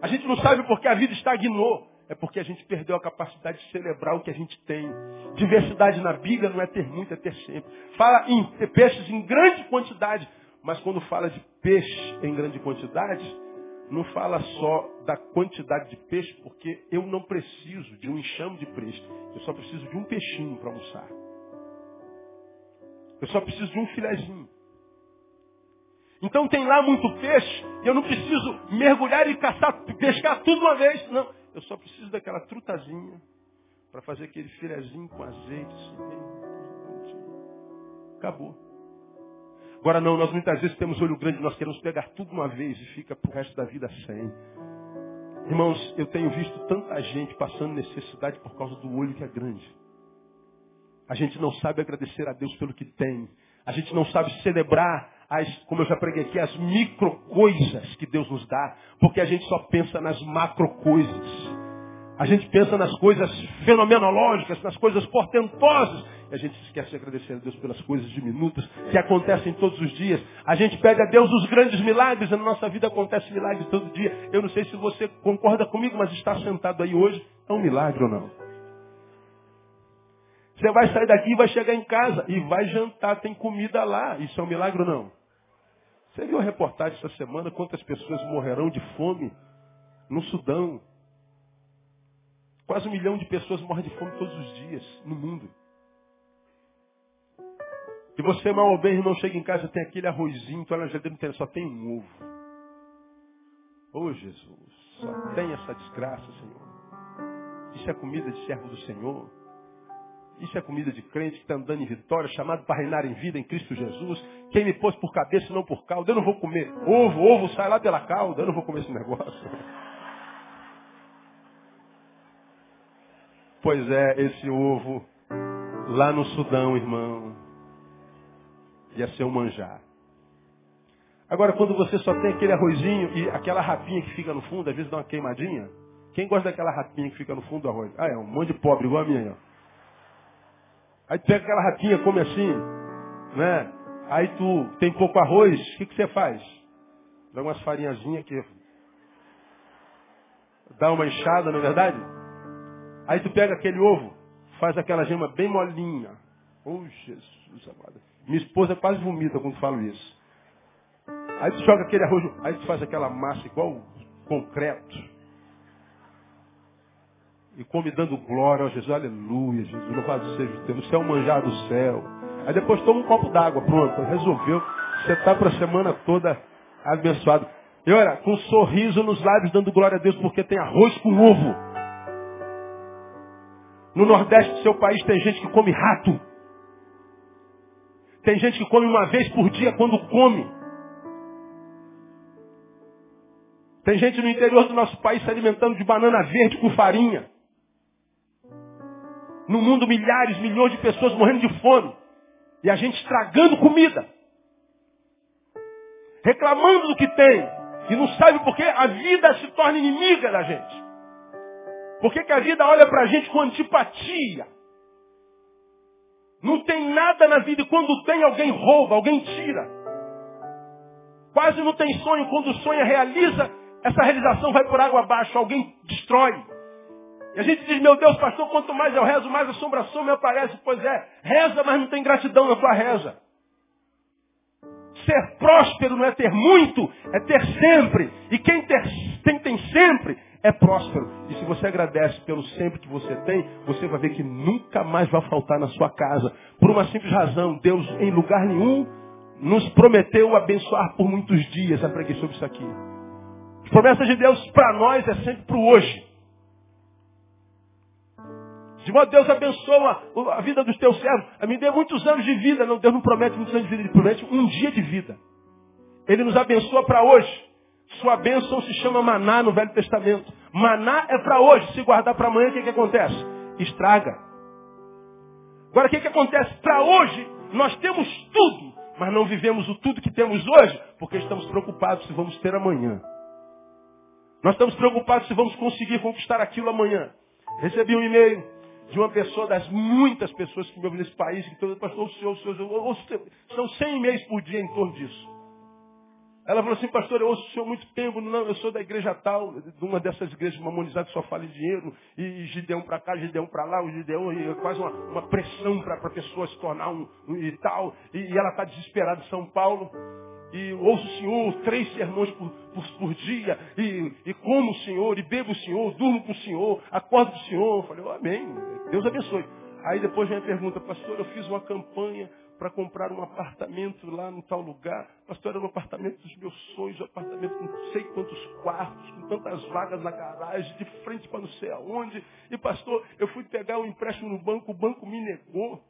A gente não sabe porque a vida estagnou. É porque a gente perdeu a capacidade de celebrar o que a gente tem. Diversidade na Bíblia não é ter muito, é ter sempre. Fala em peixes em grande quantidade. Mas quando fala de peixe em grande quantidade, não fala só da quantidade de peixe, porque eu não preciso de um enxame de peixe. Eu só preciso de um peixinho para almoçar. Eu só preciso de um filezinho. Então tem lá muito peixe, e eu não preciso mergulhar e caçar, pescar tudo uma vez. Não, eu só preciso daquela trutazinha para fazer aquele filezinho com azeite. Acabou. Agora não, nós muitas vezes temos olho grande, nós queremos pegar tudo uma vez e fica pro resto da vida sem. Irmãos, eu tenho visto tanta gente passando necessidade por causa do olho que é grande. A gente não sabe agradecer a Deus pelo que tem. A gente não sabe celebrar as, como eu já preguei aqui, as micro coisas que Deus nos dá, porque a gente só pensa nas macro coisas. A gente pensa nas coisas fenomenológicas, nas coisas portentosas, e a gente esquece de agradecer a Deus pelas coisas diminutas que acontecem todos os dias. A gente pede a Deus os grandes milagres, na nossa vida acontece milagres todo dia. Eu não sei se você concorda comigo, mas estar sentado aí hoje é um milagre ou não? Você vai sair daqui e vai chegar em casa e vai jantar, tem comida lá. Isso é um milagre ou não? Você viu a reportagem essa semana quantas pessoas morrerão de fome no Sudão? Quase um milhão de pessoas morrem de fome todos os dias no mundo. E você, mal ou bem, irmão, chega em casa, tem aquele arrozinho, tu geladeira, tem, só tem um ovo. Ô oh, Jesus, só tem essa desgraça, Senhor. Isso é comida de servo do Senhor. Isso é comida de crente que está andando em vitória, chamado para reinar em vida em Cristo Jesus. Quem me pôs por cabeça não por cauda, eu não vou comer. Ovo, ovo sai lá pela cauda, eu não vou comer esse negócio. Pois é, esse ovo lá no Sudão, irmão, ia ser um manjar. Agora, quando você só tem aquele arrozinho e aquela rapinha que fica no fundo, às vezes dá uma queimadinha. Quem gosta daquela rapinha que fica no fundo do arroz? Ah, é um monte de pobre igual a minha. Aí tu pega aquela ratinha, come assim, né? Aí tu tem pouco arroz, o que, que você faz? Dá umas farinhazinhas que dá uma enxada, não é verdade? Aí tu pega aquele ovo, faz aquela gema bem molinha. Oh, Jesus amado. Minha esposa quase vomita quando falo isso. Aí tu joga aquele arroz, aí tu faz aquela massa igual concreto. E come dando glória ao Jesus. Aleluia, Jesus. Louvado seja o teu. Você é o manjar do céu. Aí depois toma um copo d'água. Pronto, resolveu. Você está para a semana toda abençoado. E olha, com um sorriso nos lábios, dando glória a Deus, porque tem arroz com ovo. No Nordeste do seu país tem gente que come rato. Tem gente que come uma vez por dia quando come. Tem gente no interior do nosso país se alimentando de banana verde com farinha. No mundo, milhares, milhões de pessoas morrendo de fome. E a gente estragando comida. Reclamando do que tem. E não sabe por que a vida se torna inimiga da gente. Por que, que a vida olha para a gente com antipatia? Não tem nada na vida e quando tem, alguém rouba, alguém tira. Quase não tem sonho. Quando sonha, realiza, essa realização vai por água abaixo, alguém destrói. E a gente diz, meu Deus, pastor, quanto mais eu rezo, mais assombração me aparece. Pois é, reza, mas não tem gratidão na tua reza. Ser próspero não é ter muito, é ter sempre. E quem, ter, quem tem sempre é próspero. E se você agradece pelo sempre que você tem, você vai ver que nunca mais vai faltar na sua casa. Por uma simples razão, Deus em lugar nenhum nos prometeu abençoar por muitos dias. Apreguei sobre isso aqui. As promessas de Deus para nós é sempre para o hoje. De modo Deus abençoa a vida dos teus servos. A mim dê muitos anos de vida. Não, Deus não promete muitos anos de vida, Ele promete um dia de vida. Ele nos abençoa para hoje. Sua bênção se chama maná no Velho Testamento. Maná é para hoje. Se guardar para amanhã, o que, que acontece? Estraga. Agora, o que, que acontece? Para hoje, nós temos tudo, mas não vivemos o tudo que temos hoje, porque estamos preocupados se vamos ter amanhã. Nós estamos preocupados se vamos conseguir conquistar aquilo amanhã. Recebi um e-mail de uma pessoa, das muitas pessoas que me ouvem nesse país, que todo pastor, o senhor, o senhor, o senhor, são 100 e-mails por dia em torno disso. Ela falou assim, pastor, eu ouço o senhor muito tempo, não, eu sou da igreja tal, de uma dessas igrejas mamonizadas que só fala em dinheiro, e, Gideão para cá, Gideão para lá, o Gideão e é quase uma, uma pressão para a pessoa se tornar um, um e tal, e, e ela está desesperada em São Paulo, e ouço o Senhor três sermões por, por, por dia, e, e, como o Senhor, e bebo o Senhor, durmo com o Senhor, acordo com o Senhor. Eu falei, oh, amém, Deus abençoe. Aí depois vem a pergunta, pastor, eu fiz uma campanha para comprar um apartamento lá no tal lugar. Pastor, era um apartamento dos meus sonhos, um apartamento com não sei quantos quartos, com tantas vagas na garagem, de frente para não sei aonde. E pastor, eu fui pegar um empréstimo no banco, o banco me negou.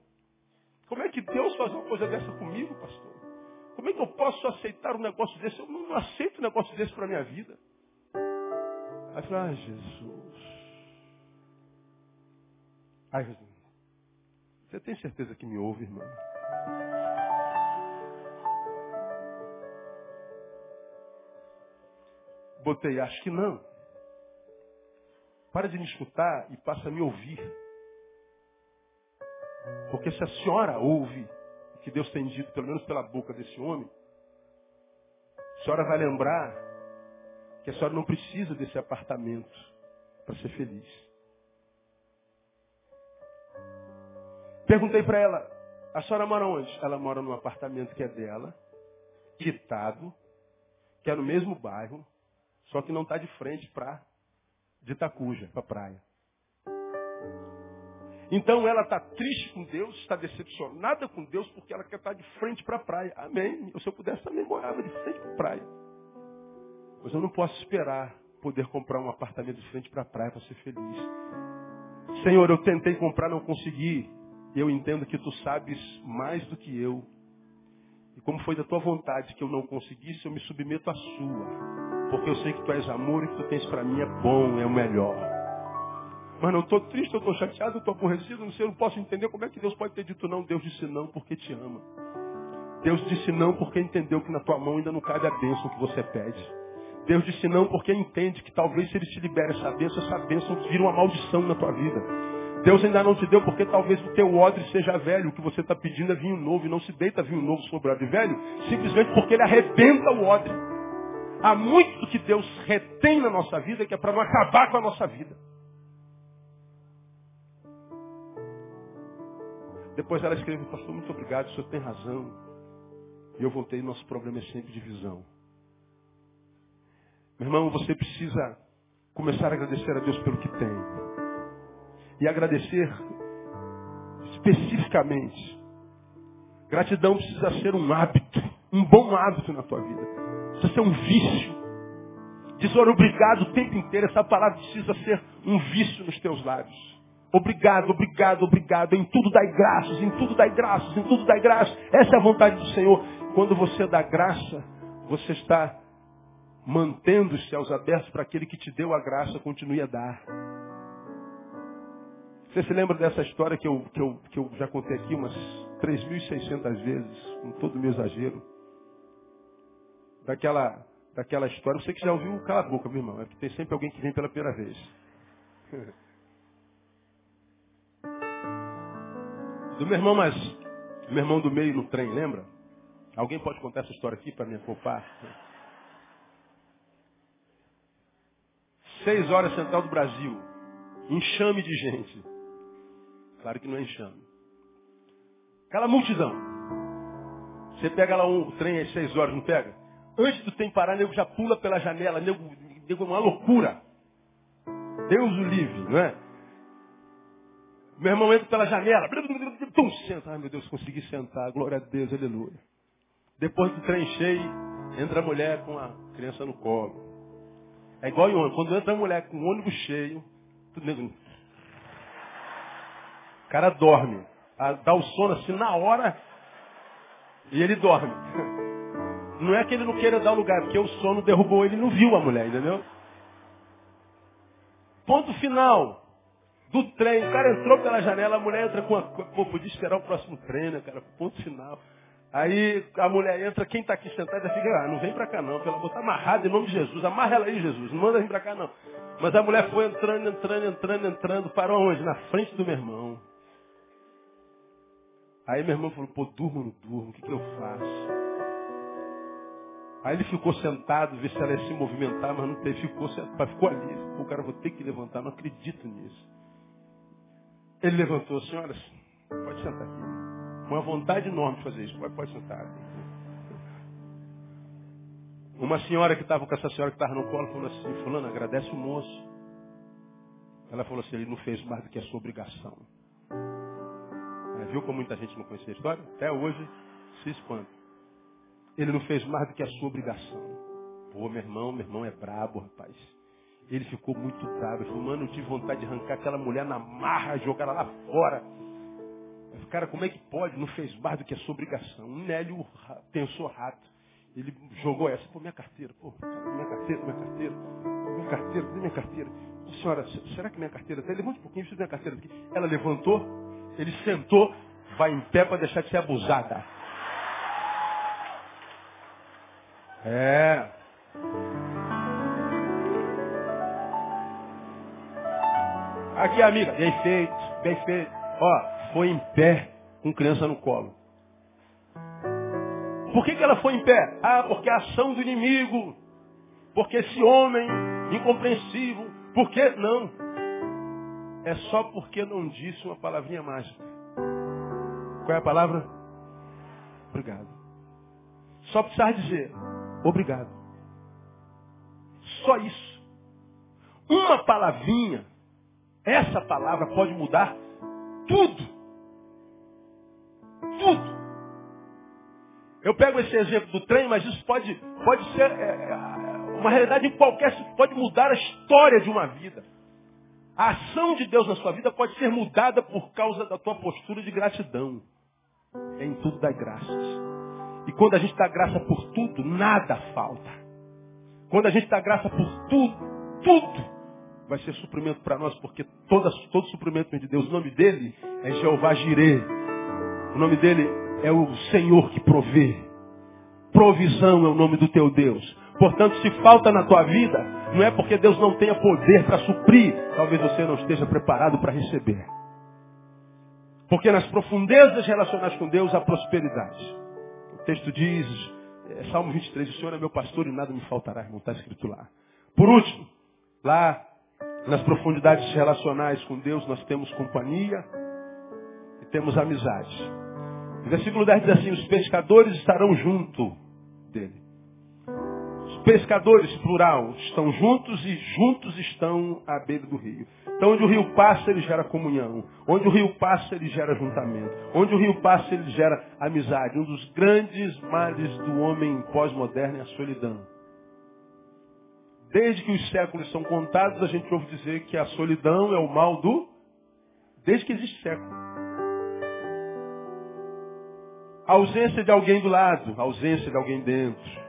Como é que Deus faz uma coisa dessa comigo, pastor? Como é que eu posso aceitar um negócio desse? Eu não aceito um negócio desse para minha vida. Aí eu falei, ah, Jesus. Ai, Jesus. Você tem certeza que me ouve, irmão? Botei, acho que não. Para de me escutar e passa a me ouvir. Porque se a senhora ouve o que Deus tem dito, pelo menos pela boca desse homem, a senhora vai lembrar que a senhora não precisa desse apartamento para ser feliz. Perguntei para ela, a senhora mora onde? Ela mora num apartamento que é dela, quitado, que é no mesmo bairro, só que não está de frente para de Itacuja, para a praia. Então ela está triste com Deus, está decepcionada com Deus, porque ela quer estar tá de frente para a praia. Amém. Se eu pudesse também morava de frente para a praia. Mas eu não posso esperar poder comprar um apartamento de frente para a praia para ser feliz. Senhor, eu tentei comprar, não consegui. Eu entendo que tu sabes mais do que eu. E como foi da tua vontade que eu não conseguisse, eu me submeto à sua. Porque eu sei que tu és amor e que tu tens para mim é bom, é o melhor. Mas não estou triste, eu estou chateado, eu estou aborrecido, não sei, eu não posso entender como é que Deus pode ter dito não. Deus disse não porque te ama. Deus disse não porque entendeu que na tua mão ainda não cabe a bênção que você pede. Deus disse não porque entende que talvez se ele te libere essa bênção, essa bênção vira uma maldição na tua vida. Deus ainda não te deu porque talvez o teu odre seja velho. O que você está pedindo é vinho novo e não se deita vinho novo sobre odre velho, simplesmente porque ele arrebenta o odre. Há muito que Deus retém na nossa vida que é para não acabar com a nossa vida. Depois ela escreveu, pastor, muito obrigado, o senhor tem razão. E eu voltei, nosso problema é sempre de visão. Meu irmão, você precisa começar a agradecer a Deus pelo que tem. E agradecer especificamente. Gratidão precisa ser um hábito, um bom hábito na tua vida. Precisa ser um vício. Dizer obrigado o tempo inteiro, essa palavra precisa ser um vício nos teus lábios. Obrigado, obrigado, obrigado. Em tudo dai graças, em tudo dai graças, em tudo dai graças. Essa é a vontade do Senhor. Quando você dá graça, você está mantendo os céus abertos para aquele que te deu a graça continue a dar. Você se lembra dessa história que eu, que eu, que eu já contei aqui umas 3.600 vezes, com todo o meu exagero? Daquela, daquela história. Você que já ouviu, cala a boca, meu irmão. É que tem sempre alguém que vem pela primeira vez. Do meu irmão, mas meu irmão do meio no trem, lembra? Alguém pode contar essa história aqui para me poupar? Seis horas central do Brasil. Enxame de gente. Claro que não é enxame. Aquela multidão. Você pega lá um trem às seis horas, não pega? Antes do trem parar, nego já pula pela janela. Nego, nego é uma loucura. Deus o livre, não é? Meu irmão entra pela janela. Tum, senta. Ai, meu Deus, consegui sentar. Glória a Deus, aleluia. Depois do trem cheio, entra a mulher com a criança no colo. É igual em ônibus. Quando entra a mulher com o ônibus cheio, tudo negro. Cara dorme. Dá o sono assim na hora e ele dorme. Não é que ele não queira dar o lugar, porque o sono derrubou ele não viu a mulher, entendeu? Ponto final do trem. O cara entrou pela janela, a mulher entra com a. Pô, podia esperar o próximo trem, né, cara? Ponto final. Aí a mulher entra, quem está aqui sentada fica, ah, não vem para cá não, pela botar amarrada em nome de Jesus, amarra ela aí, Jesus, não manda vir para cá não. Mas a mulher foi entrando, entrando, entrando, entrando, parou onde? Na frente do meu irmão. Aí meu irmão falou, pô, durmo não durmo, o que, que eu faço? Aí ele ficou sentado, ver se ela ia se movimentar, mas não teve, ficou ficou ali. O cara, vou ter que levantar, não acredito nisso. Ele levantou, senhoras, pode sentar aqui. Uma vontade enorme de fazer isso, pode, pode sentar. Uma senhora que estava com essa senhora que estava no colo falou assim, fulano, agradece o moço. Ela falou assim, ele não fez mais do que a sua obrigação. Viu como muita gente não conhecia a história? Até hoje se espanta. Ele não fez mais do que a sua obrigação. Pô, meu irmão, meu irmão é brabo, rapaz. Ele ficou muito bravo. Ele falou, mano, eu tive vontade de arrancar aquela mulher na marra, jogar ela lá fora. Falei, cara, como é que pode? Não fez mais do que a sua obrigação. Um Nélio pensou rato. Ele jogou essa, pô, minha carteira, pô, minha carteira, minha carteira, minha carteira, minha carteira? Senhora, será que minha carteira está? Levante um pouquinho, preciso minha carteira aqui. Ela levantou, ele sentou, vai em pé para deixar de ser abusada. É. Aqui, amiga. Bem feito, bem feito. Ó, foi em pé, com criança no colo. Por que, que ela foi em pé? Ah, porque a ação do inimigo. Porque esse homem incompreensível. Por que? Não. É só porque não disse uma palavrinha mágica. Qual é a palavra? Obrigado. Só precisar dizer obrigado. Só isso. Uma palavrinha essa palavra pode mudar tudo. Tudo. Eu pego esse exemplo do trem, mas isso pode, pode ser é, é, uma realidade em qualquer. Pode mudar a história de uma vida. A ação de Deus na sua vida pode ser mudada por causa da tua postura de gratidão. É em tudo das graças. E quando a gente dá graça por tudo, nada falta. Quando a gente dá graça por tudo, tudo vai ser suprimento para nós, porque todo, todo suprimento vem de Deus. O nome dele é Jeová Jireh. O nome dele é o Senhor que provê. Provisão é o nome do teu Deus. Portanto, se falta na tua vida, não é porque Deus não tenha poder para suprir, talvez você não esteja preparado para receber. Porque nas profundezas relacionadas com Deus há prosperidade. O texto diz, é, Salmo 23, o Senhor é meu pastor e nada me faltará, irmão, está escrito lá. Por último, lá nas profundidades relacionais com Deus nós temos companhia e temos amizade. O versículo 10 diz assim, os pescadores estarão junto dele. Pescadores, plural, estão juntos e juntos estão à beira do rio. Então, onde o rio passa, ele gera comunhão. Onde o rio passa, ele gera juntamento. Onde o rio passa, ele gera amizade. Um dos grandes males do homem pós-moderno é a solidão. Desde que os séculos são contados, a gente ouve dizer que a solidão é o mal do. Desde que existe século. A ausência de alguém do lado, a ausência de alguém dentro.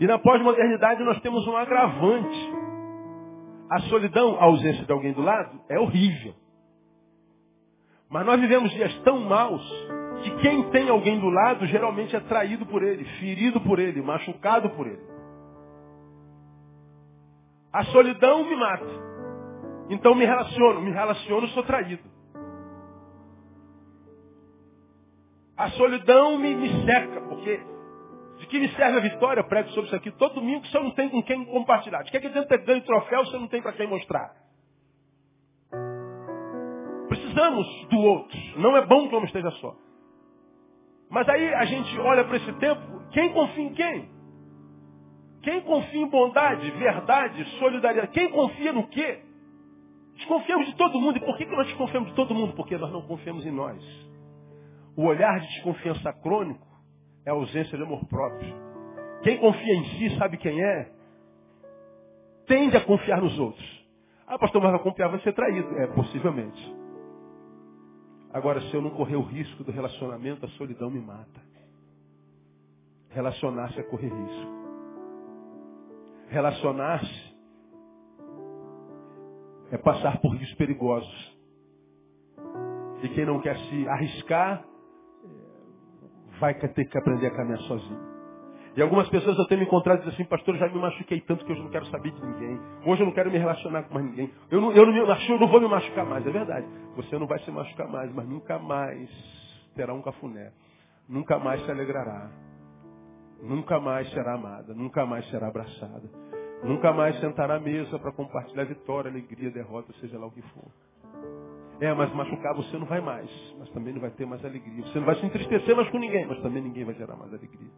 E na pós-modernidade nós temos um agravante. A solidão, a ausência de alguém do lado, é horrível. Mas nós vivemos dias tão maus que quem tem alguém do lado geralmente é traído por ele, ferido por ele, machucado por ele. A solidão me mata. Então me relaciono, me relaciono, sou traído. A solidão me, me seca, porque de que me serve a vitória? Eu prego sobre isso aqui todo domingo se eu não tenho com quem compartilhar. De que, é que adianta ter ganho troféu se eu não tenho para quem mostrar? Precisamos do outro. Não é bom que o homem esteja só. Mas aí a gente olha para esse tempo, quem confia em quem? Quem confia em bondade, verdade, solidariedade? Quem confia no quê? Desconfiamos de todo mundo. E por que nós desconfiamos de todo mundo? Porque nós não confiamos em nós. O olhar de desconfiança crônico é a ausência de amor próprio. Quem confia em si sabe quem é, tende a confiar nos outros. Ah, pastor, mas vai confiar vai ser traído. É, possivelmente. Agora, se eu não correr o risco do relacionamento, a solidão me mata. Relacionar-se é correr risco. Relacionar-se é passar por riscos perigosos. E quem não quer se arriscar, vai ter que aprender a caminhar sozinho. E algumas pessoas eu tenho me encontrado e dizem assim, pastor, eu já me machuquei tanto que hoje eu não quero saber de ninguém. Hoje eu não quero me relacionar com mais ninguém. Eu não, eu não, me eu não vou me machucar mais. É verdade. Você não vai se machucar mais, mas nunca mais terá um cafuné. Nunca mais se alegrará. Nunca mais será amada. Nunca mais será abraçada. Nunca mais sentará à mesa para compartilhar vitória, alegria, derrota, seja lá o que for. É, mas machucar você não vai mais. Mas também não vai ter mais alegria. Você não vai se entristecer mais com ninguém, mas também ninguém vai gerar mais alegria.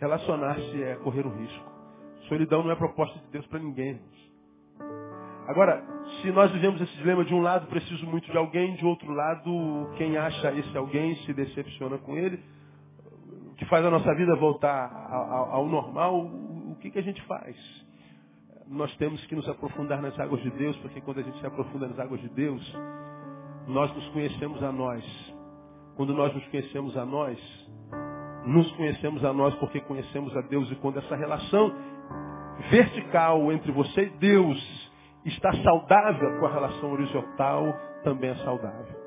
Relacionar-se é correr um risco. Solidão não é proposta de Deus para ninguém. Agora, se nós vivemos esse dilema, de um lado preciso muito de alguém, de outro lado, quem acha esse alguém se decepciona com ele, o que faz a nossa vida voltar ao normal, o que, que a gente faz? Nós temos que nos aprofundar nas águas de Deus, porque quando a gente se aprofunda nas águas de Deus, nós nos conhecemos a nós. Quando nós nos conhecemos a nós, nos conhecemos a nós porque conhecemos a Deus. E quando essa relação vertical entre você e Deus está saudável com a relação horizontal, também é saudável.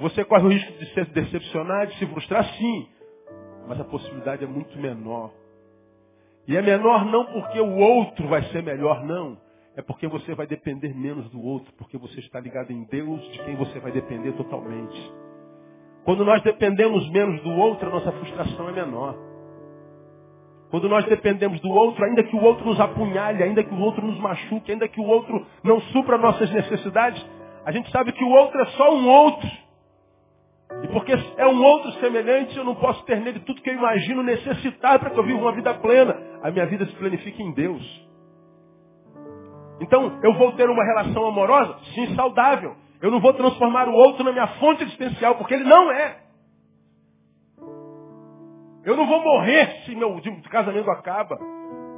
Você corre o risco de se decepcionar, de se frustrar, sim. Mas a possibilidade é muito menor e é menor não porque o outro vai ser melhor, não. É porque você vai depender menos do outro, porque você está ligado em Deus, de quem você vai depender totalmente. Quando nós dependemos menos do outro, a nossa frustração é menor. Quando nós dependemos do outro, ainda que o outro nos apunhalhe, ainda que o outro nos machuque, ainda que o outro não supra nossas necessidades, a gente sabe que o outro é só um outro. E porque é um outro semelhante, eu não posso ter nele tudo que eu imagino necessitar para que eu viva uma vida plena. A minha vida se planifica em Deus. Então, eu vou ter uma relação amorosa? Sim, saudável. Eu não vou transformar o outro na minha fonte existencial, porque ele não é. Eu não vou morrer se meu casamento acaba.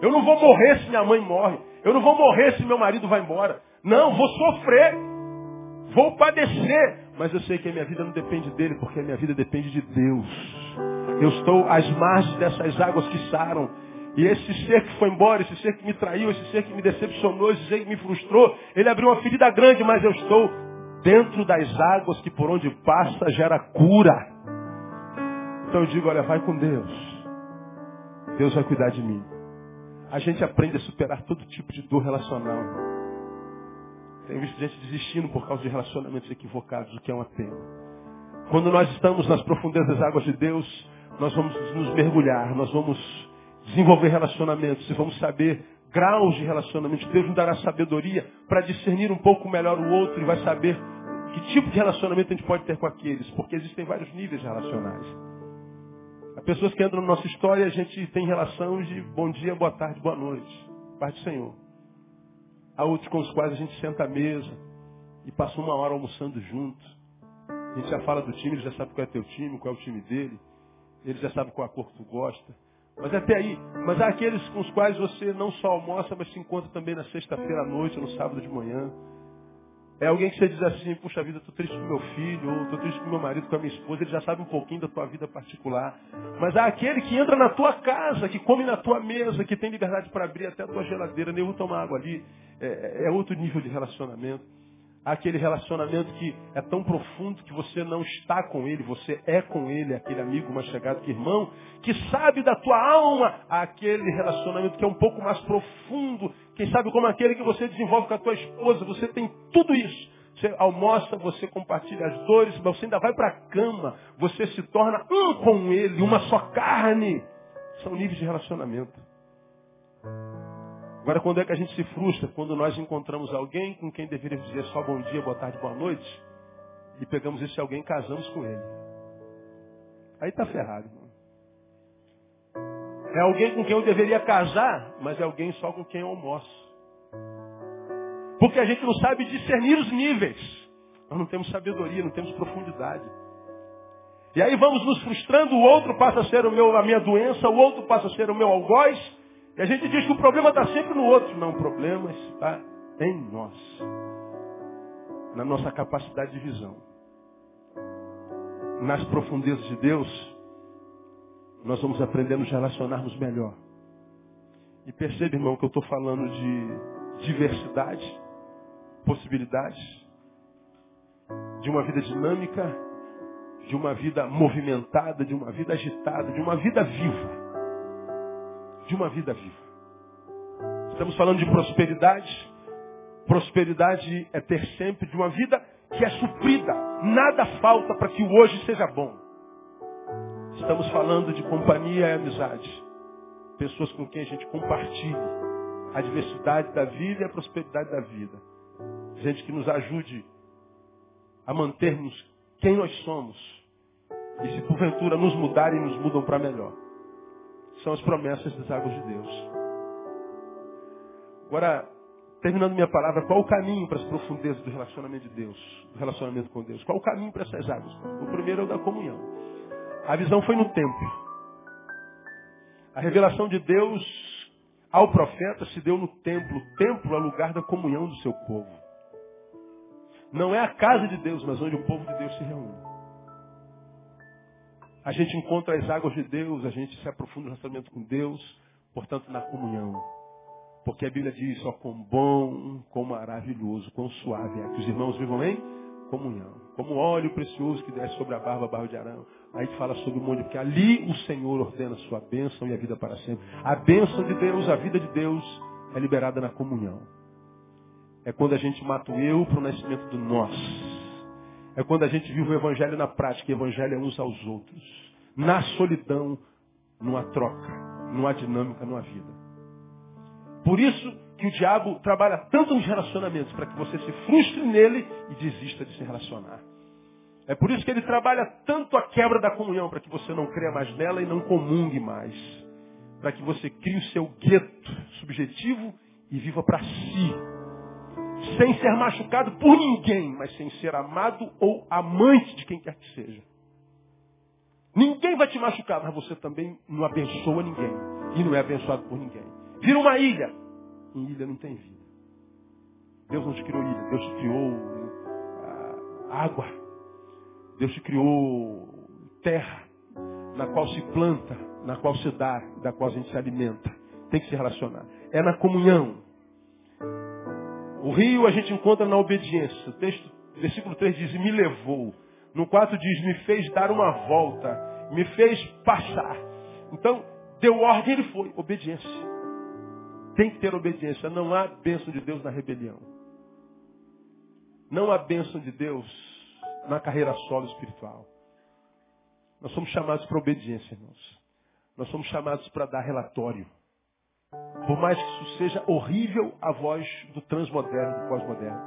Eu não vou morrer se minha mãe morre. Eu não vou morrer se meu marido vai embora. Não, vou sofrer. Vou padecer. Mas eu sei que a minha vida não depende dele, porque a minha vida depende de Deus. Eu estou às margens dessas águas que saram. E esse ser que foi embora, esse ser que me traiu, esse ser que me decepcionou, esse ser que me frustrou, ele abriu uma ferida grande, mas eu estou dentro das águas que por onde passa gera cura. Então eu digo, olha, vai com Deus. Deus vai cuidar de mim. A gente aprende a superar todo tipo de dor relacional. Tenho visto gente desistindo por causa de relacionamentos equivocados, o que é uma pena. Quando nós estamos nas profundezas das águas de Deus, nós vamos nos mergulhar, nós vamos desenvolver relacionamentos e vamos saber graus de relacionamento. Deus nos dará sabedoria para discernir um pouco melhor o outro e vai saber que tipo de relacionamento a gente pode ter com aqueles, porque existem vários níveis relacionais. Há pessoas que entram na nossa história a gente tem relação de bom dia, boa tarde, boa noite. Paz do Senhor. Há outros com os quais a gente senta à mesa e passa uma hora almoçando junto. A gente já fala do time, ele já sabe qual é teu time, qual é o time dele. Ele já sabe qual a cor que tu gosta. Mas até aí, mas há aqueles com os quais você não só almoça, mas se encontra também na sexta-feira à noite, ou no sábado de manhã. É alguém que você diz assim, puxa vida, estou triste com meu filho, ou estou triste com meu marido, com a minha esposa, ele já sabe um pouquinho da tua vida particular. Mas há aquele que entra na tua casa, que come na tua mesa, que tem liberdade para abrir até a tua geladeira, nem vou tomar água ali. É, é outro nível de relacionamento aquele relacionamento que é tão profundo que você não está com ele, você é com ele, aquele amigo mais chegado que irmão, que sabe da tua alma, aquele relacionamento que é um pouco mais profundo, quem sabe como aquele que você desenvolve com a tua esposa, você tem tudo isso. Você almoça, você compartilha as dores, mas você ainda vai para a cama, você se torna um com ele, uma só carne. São níveis de relacionamento. Agora, quando é que a gente se frustra? Quando nós encontramos alguém com quem deveríamos dizer só bom dia, boa tarde, boa noite, e pegamos esse alguém e casamos com ele. Aí está ferrado. Irmão. É alguém com quem eu deveria casar, mas é alguém só com quem eu almoço. Porque a gente não sabe discernir os níveis. Nós não temos sabedoria, não temos profundidade. E aí vamos nos frustrando, o outro passa a ser o meu, a minha doença, o outro passa a ser o meu algoz, e a gente diz que o problema está sempre no outro. Não, o problema está em nós. Na nossa capacidade de visão. Nas profundezas de Deus, nós vamos aprender a nos relacionarmos melhor. E percebe, irmão, que eu estou falando de diversidade, possibilidades, de uma vida dinâmica, de uma vida movimentada, de uma vida agitada, de uma vida viva de uma vida viva. Estamos falando de prosperidade. Prosperidade é ter sempre de uma vida que é suprida. Nada falta para que o hoje seja bom. Estamos falando de companhia e amizade. Pessoas com quem a gente compartilha a diversidade da vida e a prosperidade da vida. Gente que nos ajude a mantermos quem nós somos. E se porventura nos mudarem, nos mudam para melhor são as promessas das águas de Deus. Agora, terminando minha palavra, qual o caminho para as profundezas do relacionamento de Deus, do relacionamento com Deus? Qual o caminho para essas águas? O primeiro é o da comunhão. A visão foi no templo. A revelação de Deus ao profeta se deu no templo. O templo é lugar da comunhão do seu povo. Não é a casa de Deus, mas onde o povo de Deus se reúne. A gente encontra as águas de Deus, a gente se aprofunda no relacionamento com Deus, portanto, na comunhão. Porque a Bíblia diz, ó, quão bom, quão maravilhoso, quão suave é que os irmãos vivam em comunhão. Como óleo precioso que desce sobre a barba, barro de arão. Aí fala sobre o monte, porque ali o Senhor ordena a sua bênção e a vida para sempre. A bênção de Deus, a vida de Deus é liberada na comunhão. É quando a gente mata o eu para o nascimento do nós. É quando a gente vive o evangelho na prática, evangelho é uns aos outros. Na solidão, numa troca, numa dinâmica, numa vida. Por isso que o diabo trabalha tanto nos relacionamentos, para que você se frustre nele e desista de se relacionar. É por isso que ele trabalha tanto a quebra da comunhão, para que você não creia mais nela e não comungue mais. Para que você crie o seu gueto subjetivo e viva para si, sem ser machucado por ninguém, mas sem ser amado ou amante de quem quer que seja. Ninguém vai te machucar, mas você também não abençoa ninguém. E não é abençoado por ninguém. Vira uma ilha. Em ilha não tem vida. Deus não te criou ilha. Deus te criou ah, água. Deus te criou terra, na qual se planta, na qual se dá, da qual a gente se alimenta. Tem que se relacionar. É na comunhão. O rio a gente encontra na obediência. O texto, versículo 3 diz, me levou. No 4 diz, me fez dar uma volta. Me fez passar. Então, deu ordem ele foi. Obediência. Tem que ter obediência. Não há bênção de Deus na rebelião. Não há bênção de Deus na carreira solo espiritual. Nós somos chamados para obediência, irmãos. Nós somos chamados para dar relatório. Por mais que isso seja horrível a voz do transmoderno, do pós-moderno.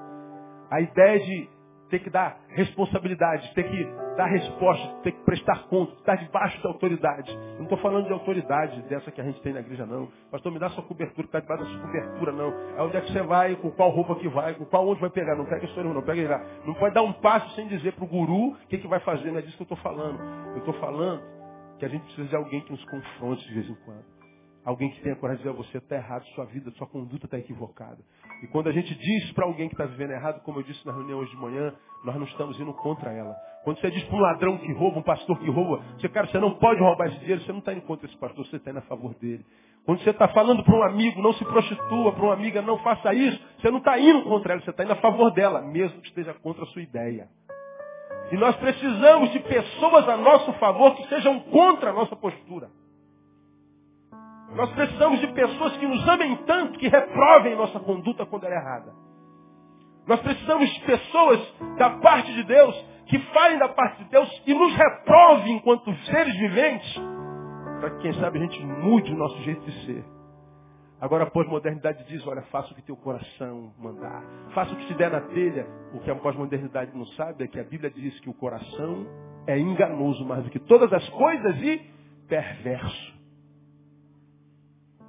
A ideia de ter que dar responsabilidade, ter que dar resposta, ter que prestar conta, estar debaixo da autoridade. Não estou falando de autoridade dessa que a gente tem na igreja, não. Pastor, me dá sua cobertura, está debaixo da sua cobertura, não. É onde é que você vai, com qual roupa que vai, com qual onde vai pegar. Não pega isso não, pega ele lá. Não pode dar um passo sem dizer para o guru o que, que vai fazer, não é disso que eu estou falando. Eu estou falando que a gente precisa de alguém que nos confronte de vez em quando. Alguém que tenha coragem de dizer, você está errado, sua vida, sua conduta está equivocada. E quando a gente diz para alguém que está vivendo errado, como eu disse na reunião hoje de manhã, nós não estamos indo contra ela. Quando você diz para um ladrão que rouba, um pastor que rouba, você, cara, você não pode roubar esse dinheiro, você não está indo contra esse pastor, você está indo a favor dele. Quando você está falando para um amigo, não se prostitua, para uma amiga, não faça isso, você não está indo contra ela, você está indo a favor dela, mesmo que esteja contra a sua ideia. E nós precisamos de pessoas a nosso favor que sejam contra a nossa postura. Nós precisamos de pessoas que nos amem tanto que reprovem nossa conduta quando ela é errada. Nós precisamos de pessoas da parte de Deus que falem da parte de Deus e nos reprovem enquanto seres viventes, para que quem sabe a gente mude o nosso jeito de ser. Agora a pós-modernidade diz, olha, faça o que teu coração mandar. Faça o que te der na telha. O que a pós-modernidade não sabe é que a Bíblia diz que o coração é enganoso mais do que todas as coisas e perverso.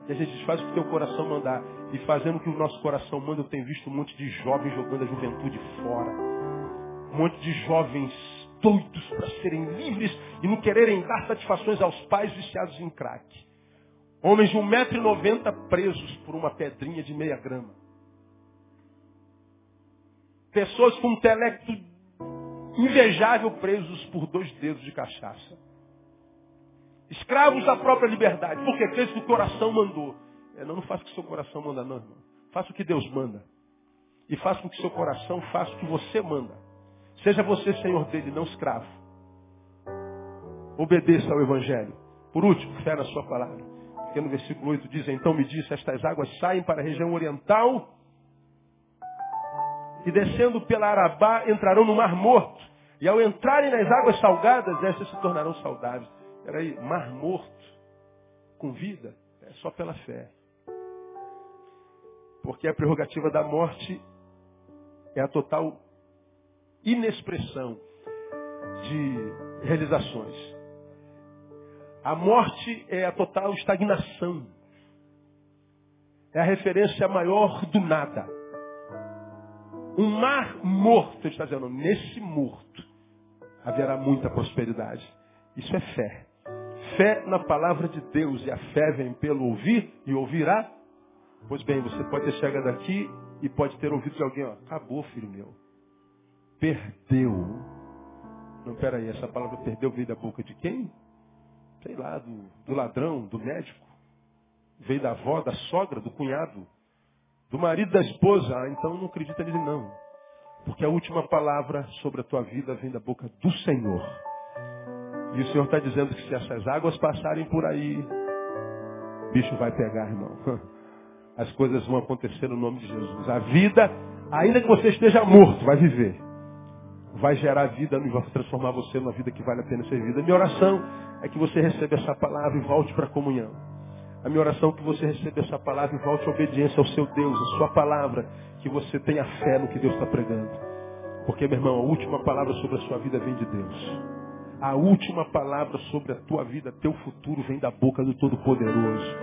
E a gente faz o que teu coração mandar. E fazendo o que o nosso coração manda, eu tenho visto um monte de jovens jogando a juventude fora. Um monte de jovens doidos para serem livres e não quererem dar satisfações aos pais viciados em crack. Homens de 1,90m presos por uma pedrinha de meia grama. Pessoas com um intelecto invejável presos por dois dedos de cachaça. Escravos da própria liberdade. Porque fez o que o coração mandou. É, não, não faça o que o seu coração manda, não, irmão. Faça o que Deus manda. E faça com que seu coração faça o que você manda. Seja você senhor dele, não escravo. Obedeça ao Evangelho. Por último, fé na sua palavra. Porque no versículo 8 diz, então me disse, estas águas saem para a região oriental e descendo pela Arabá entrarão no Mar Morto. E ao entrarem nas águas salgadas, estas se tornarão saudáveis. Peraí, mar morto com vida é só pela fé. Porque a prerrogativa da morte é a total inexpressão de realizações. A morte é a total estagnação. É a referência maior do nada. Um mar morto, ele está dizendo, nesse morto haverá muita prosperidade. Isso é fé. Fé na palavra de Deus. E a fé vem pelo ouvir e ouvirá. Pois bem, você pode ter chegado aqui e pode ter ouvido de alguém, ó, acabou, filho meu. Perdeu. Não, peraí, essa palavra perdeu veio da boca de quem? Sei lá, do, do ladrão, do médico. Veio da avó, da sogra, do cunhado, do marido da esposa. Ah, então não acredita nele não. Porque a última palavra sobre a tua vida vem da boca do Senhor. E o Senhor está dizendo que se essas águas passarem por aí, bicho vai pegar, irmão. As coisas vão acontecer no nome de Jesus. A vida, ainda que você esteja morto, vai viver. Vai gerar vida e vai transformar você numa vida que vale a pena ser vida. A minha oração é que você receba essa palavra e volte para a comunhão. A minha oração é que você receba essa palavra e volte à obediência ao seu Deus, a sua palavra, que você tenha fé no que Deus está pregando. Porque, meu irmão, a última palavra sobre a sua vida vem de Deus. A última palavra sobre a tua vida, teu futuro, vem da boca do Todo-Poderoso.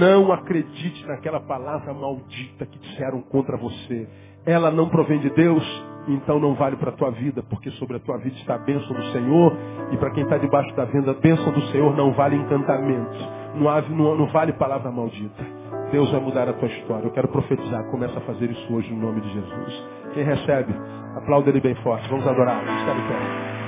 Não acredite naquela palavra maldita que disseram contra você. Ela não provém de Deus, então não vale para a tua vida, porque sobre a tua vida está a bênção do Senhor, e para quem está debaixo da venda, a bênção do Senhor não vale encantamentos, não, não, não vale palavra maldita. Deus vai mudar a tua história. Eu quero profetizar, começa a fazer isso hoje no nome de Jesus. Quem recebe, aplauda ele bem forte. Vamos adorar. Está de pé.